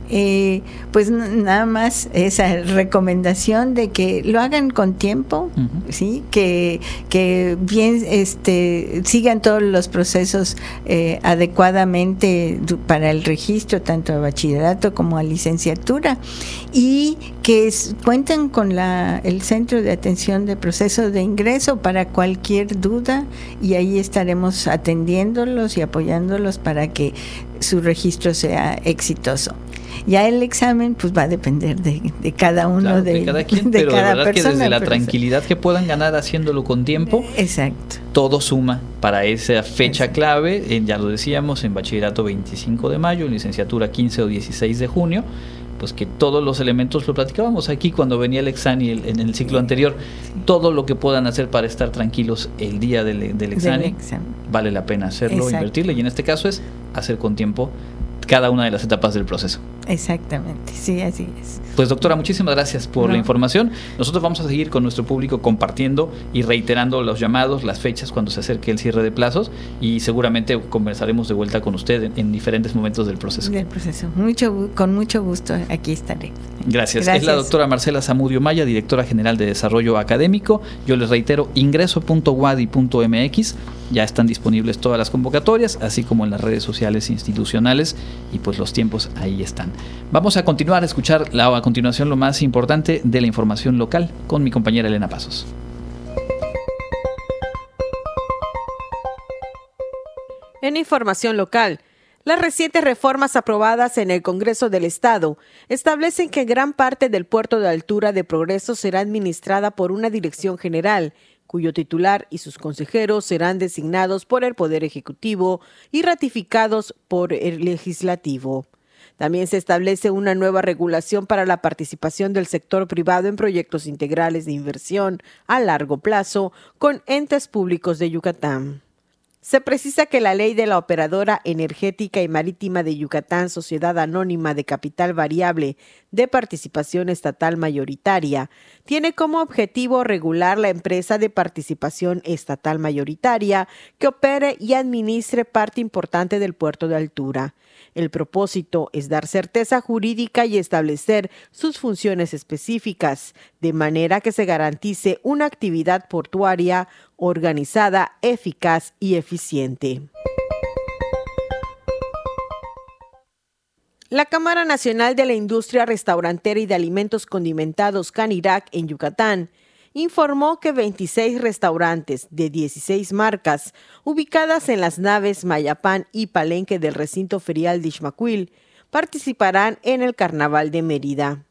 [SPEAKER 13] Eh, pues nada más esa recomendación de que lo hagan con tiempo, sí, que, que bien este sigan todos los procesos eh, adecuadamente para el registro tanto a bachillerato como a licenciatura y que cuenten con la, el centro de atención de procesos de ingreso para cualquier duda y ahí estaremos atendiéndolos y apoyándolos para que su registro sea exitoso. Ya el examen pues va a depender de, cada uno de,
[SPEAKER 1] cada quien, pero de verdad que desde la tranquilidad que puedan ganar haciéndolo con tiempo,
[SPEAKER 13] exacto.
[SPEAKER 1] Todo suma para esa fecha clave, ya lo decíamos, en bachillerato 25 de mayo, en licenciatura 15 o 16 de junio pues que todos los elementos lo platicábamos aquí cuando venía el examen en el ciclo anterior, todo lo que puedan hacer para estar tranquilos el día del, del examen, vale la pena hacerlo, invertirle y en este caso es hacer con tiempo cada una de las etapas del proceso.
[SPEAKER 13] Exactamente, sí, así es.
[SPEAKER 1] Pues doctora, muchísimas gracias por la información. Nosotros vamos a seguir con nuestro público compartiendo y reiterando los llamados, las fechas cuando se acerque el cierre de plazos y seguramente conversaremos de vuelta con usted en, diferentes momentos del proceso.
[SPEAKER 13] Del proceso. Mucho, con mucho gusto aquí estaré.
[SPEAKER 1] Gracias. Es la doctora Marcela Zamudio Maya, directora general de Desarrollo Académico. Yo les reitero, ingreso.wadi.mx. Ya están disponibles todas las convocatorias, así como en las redes sociales institucionales y pues los tiempos ahí están. Vamos a continuar a escuchar la, a continuación lo más importante de la información local con mi compañera Elena Pasos.
[SPEAKER 12] En información local, las recientes reformas aprobadas en el Congreso del Estado establecen que gran parte del puerto de altura de Progreso será administrada por una dirección general, cuyo titular y sus consejeros serán designados por el Poder Ejecutivo y ratificados por el Legislativo. También se establece una nueva regulación para la participación del sector privado en proyectos integrales de inversión a largo plazo con entes públicos de Yucatán. Se precisa que la ley de la Operadora Energética y Marítima de Yucatán, Sociedad Anónima de Capital Variable de Participación Estatal Mayoritaria, tiene como objetivo regular la empresa de participación estatal mayoritaria que opere y administre parte importante del puerto de altura. El propósito es dar certeza jurídica y establecer sus funciones específicas, de manera que se garantice una actividad portuaria organizada, eficaz y eficiente. La Cámara Nacional de la Industria Restaurantera y de Alimentos Condimentados Canirac en Yucatán informó que 26 restaurantes de 16 marcas ubicadas en las naves Mayapán y Palenque del recinto ferial de Ixmaquil participarán en el Carnaval de Mérida.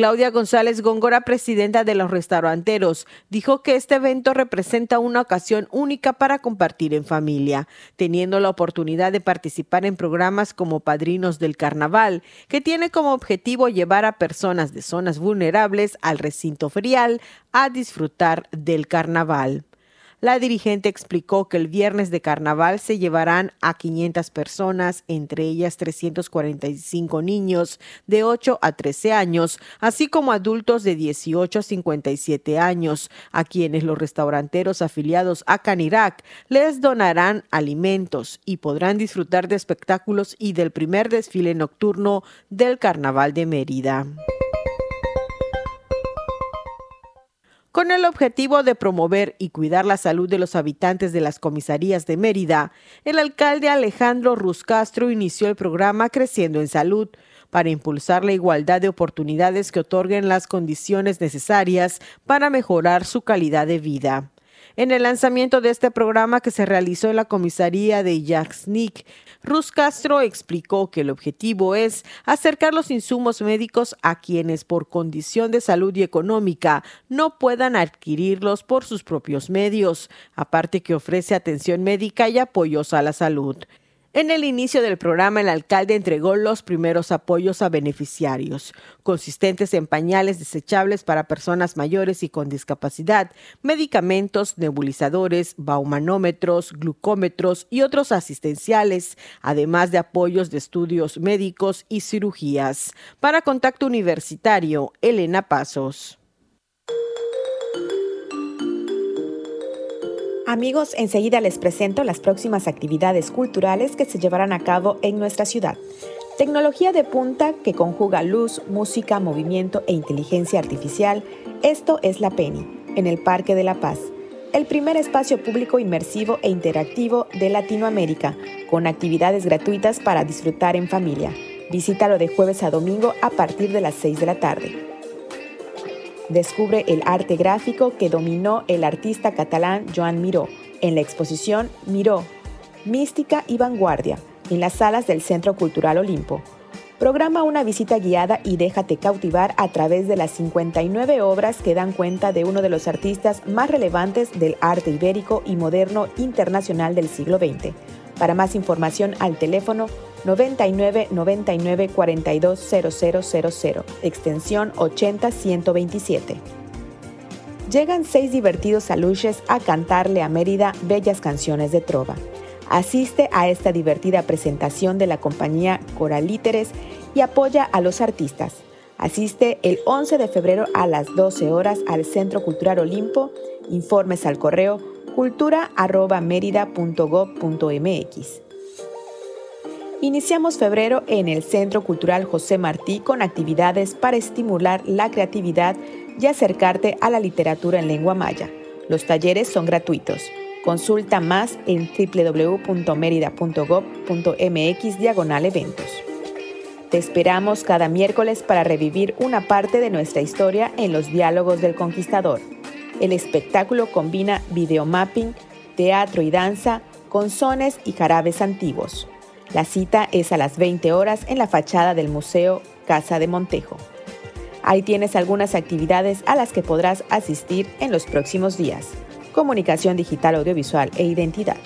[SPEAKER 12] Claudia González Góngora, presidenta de los restauranteros, dijo que este evento representa una ocasión única para compartir en familia, teniendo la oportunidad de participar en programas como Padrinos del Carnaval, que tiene como objetivo llevar a personas de zonas vulnerables al recinto ferial a disfrutar del carnaval. La dirigente explicó que el viernes de carnaval se llevarán a 500 personas, entre ellas 345 niños de 8 a 13 años, así como adultos de 18 a 57 años, a quienes los restauranteros afiliados a Canirac les donarán alimentos y podrán disfrutar de espectáculos y del primer desfile nocturno del Carnaval de Mérida. Con el objetivo de promover y cuidar la salud de los habitantes de las comisarías de Mérida, el alcalde Alejandro Ruz Castro inició el programa Creciendo en Salud para impulsar la igualdad de oportunidades que otorguen las condiciones necesarias para mejorar su calidad de vida. En el lanzamiento de este programa que se realizó en la comisaría de Yaxnik, Rus Castro explicó que el objetivo es acercar los insumos médicos a quienes por condición de salud y económica no puedan adquirirlos por sus propios medios, aparte que ofrece atención médica y apoyos a la salud. En el inicio del programa, el alcalde entregó los primeros apoyos a beneficiarios, consistentes en pañales desechables para personas mayores y con discapacidad, medicamentos, nebulizadores, baumanómetros, glucómetros y otros asistenciales, además de apoyos de estudios médicos y cirugías. Para Contacto Universitario, Elena Pasos.
[SPEAKER 14] Amigos, enseguida les presento las próximas actividades culturales que se llevarán a cabo en nuestra ciudad. Tecnología de punta que conjuga luz, música, movimiento e inteligencia artificial. Esto es La Penny, en el Parque de la Paz, el primer espacio público inmersivo e interactivo de Latinoamérica, con actividades gratuitas para disfrutar en familia. Visítalo de jueves a domingo a partir de las 6 de la tarde descubre el arte gráfico que dominó el artista catalán Joan Miró en la exposición Miró, Mística y Vanguardia, en las salas del Centro Cultural Olimpo. Programa una visita guiada y déjate cautivar a través de las 59 obras que dan cuenta de uno de los artistas más relevantes del arte ibérico y moderno internacional del siglo XX. Para más información al teléfono 99 99 42 0000, extensión 80 127. Llegan seis divertidos aluches a cantarle a Mérida bellas canciones de trova. Asiste a esta divertida presentación de la compañía Coralíteres y apoya a los artistas. Asiste el 11 de febrero a las 12 horas al Centro Cultural Olimpo. Informes al correo cultura.merida.gov.mx. Iniciamos febrero en el Centro Cultural José Martí con actividades para estimular la creatividad y acercarte a la literatura en lengua maya. Los talleres son gratuitos. Consulta más en www.merida.gov.mx diagonal eventos. Te esperamos cada miércoles para revivir una parte de nuestra historia en los diálogos del conquistador. El espectáculo combina videomapping, teatro y danza con sones y jarabes antiguos. La cita es a las 20 horas en la fachada del Museo Casa de Montejo. Ahí tienes algunas actividades a las que podrás asistir en los próximos días. Comunicación digital, audiovisual e identidad.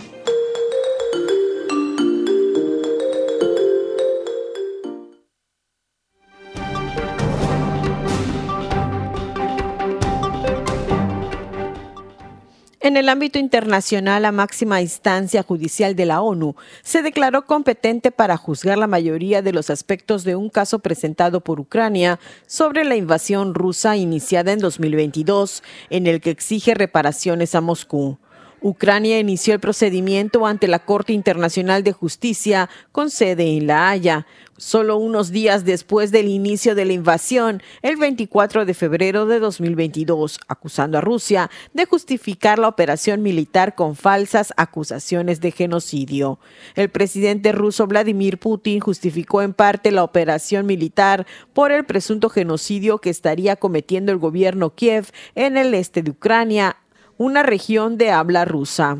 [SPEAKER 12] En el ámbito internacional, la máxima instancia judicial de la ONU se declaró competente para juzgar la mayoría de los aspectos de un caso presentado por Ucrania sobre la invasión rusa iniciada en 2022, en el que exige reparaciones a Moscú. Ucrania inició el procedimiento ante la Corte Internacional de Justicia con sede en La Haya, solo unos días después del inicio de la invasión, el 24 de febrero de 2022, acusando a Rusia de justificar la operación militar con falsas acusaciones de genocidio. El presidente ruso Vladimir Putin justificó en parte la operación militar por el presunto genocidio que estaría cometiendo el gobierno Kiev en el este de Ucrania una región de habla rusa.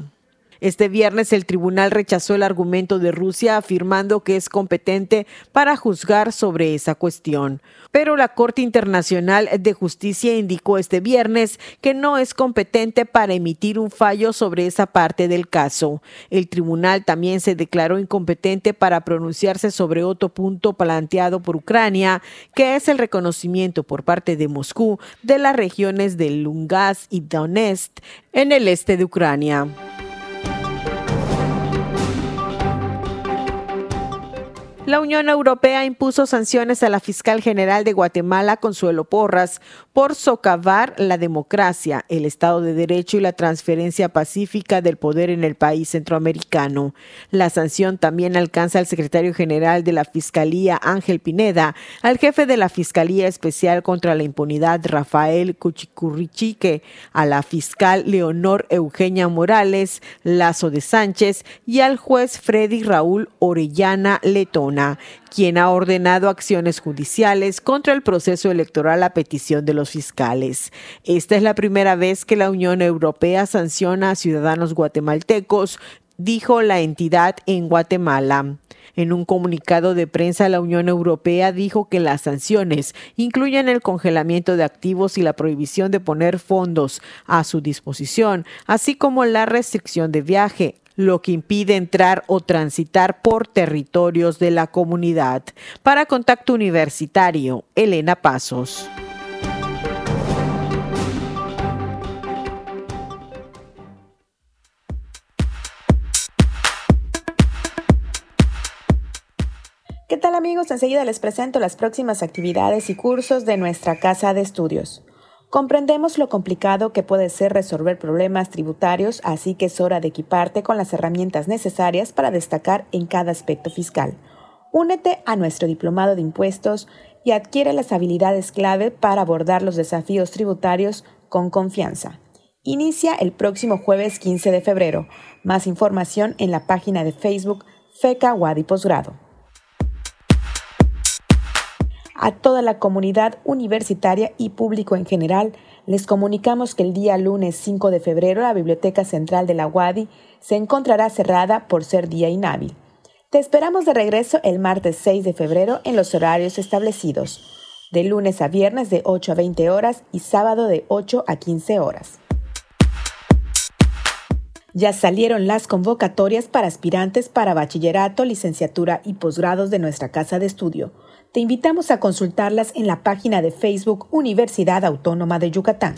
[SPEAKER 12] Este viernes el tribunal rechazó el argumento de Rusia afirmando que es competente para juzgar sobre esa cuestión. Pero la Corte Internacional de Justicia indicó este viernes que no es competente para emitir un fallo sobre esa parte del caso. El tribunal también se declaró incompetente para pronunciarse sobre otro punto planteado por Ucrania, que es el reconocimiento por parte de Moscú de las regiones de Lungas y Donetsk en el este de Ucrania. La Unión Europea impuso sanciones a la fiscal general de Guatemala, Consuelo Porras, por socavar la democracia, el Estado de Derecho y la transferencia pacífica del poder en el país centroamericano. La sanción también alcanza al secretario general de la Fiscalía, Ángel Pineda, al jefe de la Fiscalía Especial contra la Impunidad, Rafael Cuchicurrichique, a la fiscal Leonor Eugenia Morales, Lazo de Sánchez y al juez Freddy Raúl Orellana Letón quien ha ordenado acciones judiciales contra el proceso electoral a petición de los fiscales. Esta es la primera vez que la Unión Europea sanciona a ciudadanos guatemaltecos, dijo la entidad en Guatemala. En un comunicado de prensa, la Unión Europea dijo que las sanciones incluyen el congelamiento de activos y la prohibición de poner fondos a su disposición, así como la restricción de viaje, lo que impide entrar o transitar por territorios de la comunidad. Para Contacto Universitario, Elena Pasos.
[SPEAKER 14] Tal amigos? Enseguida les presento las próximas actividades y cursos de nuestra casa de estudios. Comprendemos lo complicado que puede ser resolver problemas tributarios, así que es hora de equiparte con las herramientas necesarias para destacar en cada aspecto fiscal. Únete a nuestro diplomado de impuestos y adquiere las habilidades clave para abordar los desafíos tributarios con confianza. Inicia el próximo jueves 15 de febrero. Más información en la página de Facebook FECA Wadi Posgrado a toda la comunidad universitaria y público en general, les comunicamos que el día lunes 5 de febrero la Biblioteca Central de la UADI se encontrará cerrada por ser día inhábil. Te esperamos de regreso el martes 6 de febrero en los horarios establecidos, de lunes a viernes de 8 a 20 horas y sábado de 8 a 15 horas. Ya salieron las convocatorias para aspirantes para bachillerato, licenciatura y posgrados de nuestra casa de estudio te invitamos a consultarlas en la página de Facebook Universidad Autónoma de Yucatán.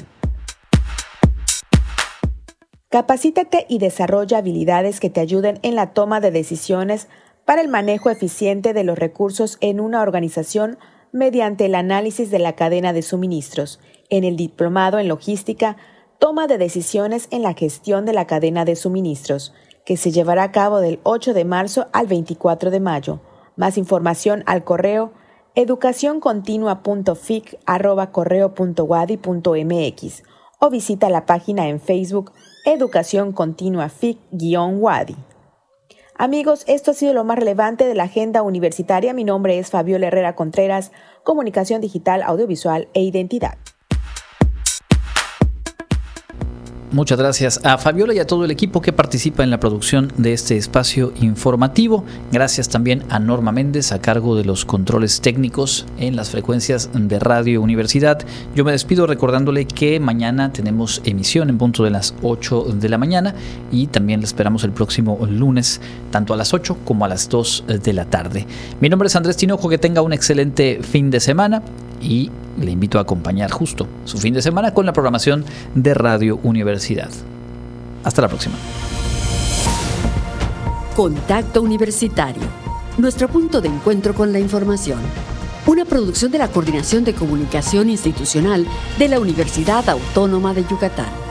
[SPEAKER 14] Capacítate y desarrolla habilidades que te ayuden en la toma de decisiones para el manejo eficiente de los recursos en una organización mediante el análisis de la cadena de suministros. En el diplomado en logística, toma de decisiones en la gestión de la cadena de suministros, que se llevará a cabo del 8 de marzo al 24 de mayo. Más información al correo educacioncontinua.fic.correo.wadi.mx o visita la página en Facebook Educación Continua FIC-Wadi. Amigos, esto ha sido lo más relevante de la agenda universitaria. Mi nombre es Fabiola Herrera Contreras, Comunicación Digital, Audiovisual e Identidad.
[SPEAKER 1] Muchas gracias a Fabiola y a todo el equipo que participa en la producción de este espacio informativo. Gracias también a Norma Méndez a cargo de los controles técnicos en las frecuencias de Radio Universidad. Yo me despido recordándole que mañana tenemos emisión en punto de las 8 de la mañana y también le esperamos el próximo lunes tanto a las 8 como a las 2 de la tarde. Mi nombre es Andrés Tinojo, que tenga un excelente fin de semana y le invito a acompañar justo su fin de semana con la programación de Radio Universidad. Hasta la próxima.
[SPEAKER 2] Contacto Universitario, nuestro punto de encuentro con la información. Una producción de la Coordinación de Comunicación Institucional de la Universidad Autónoma de Yucatán.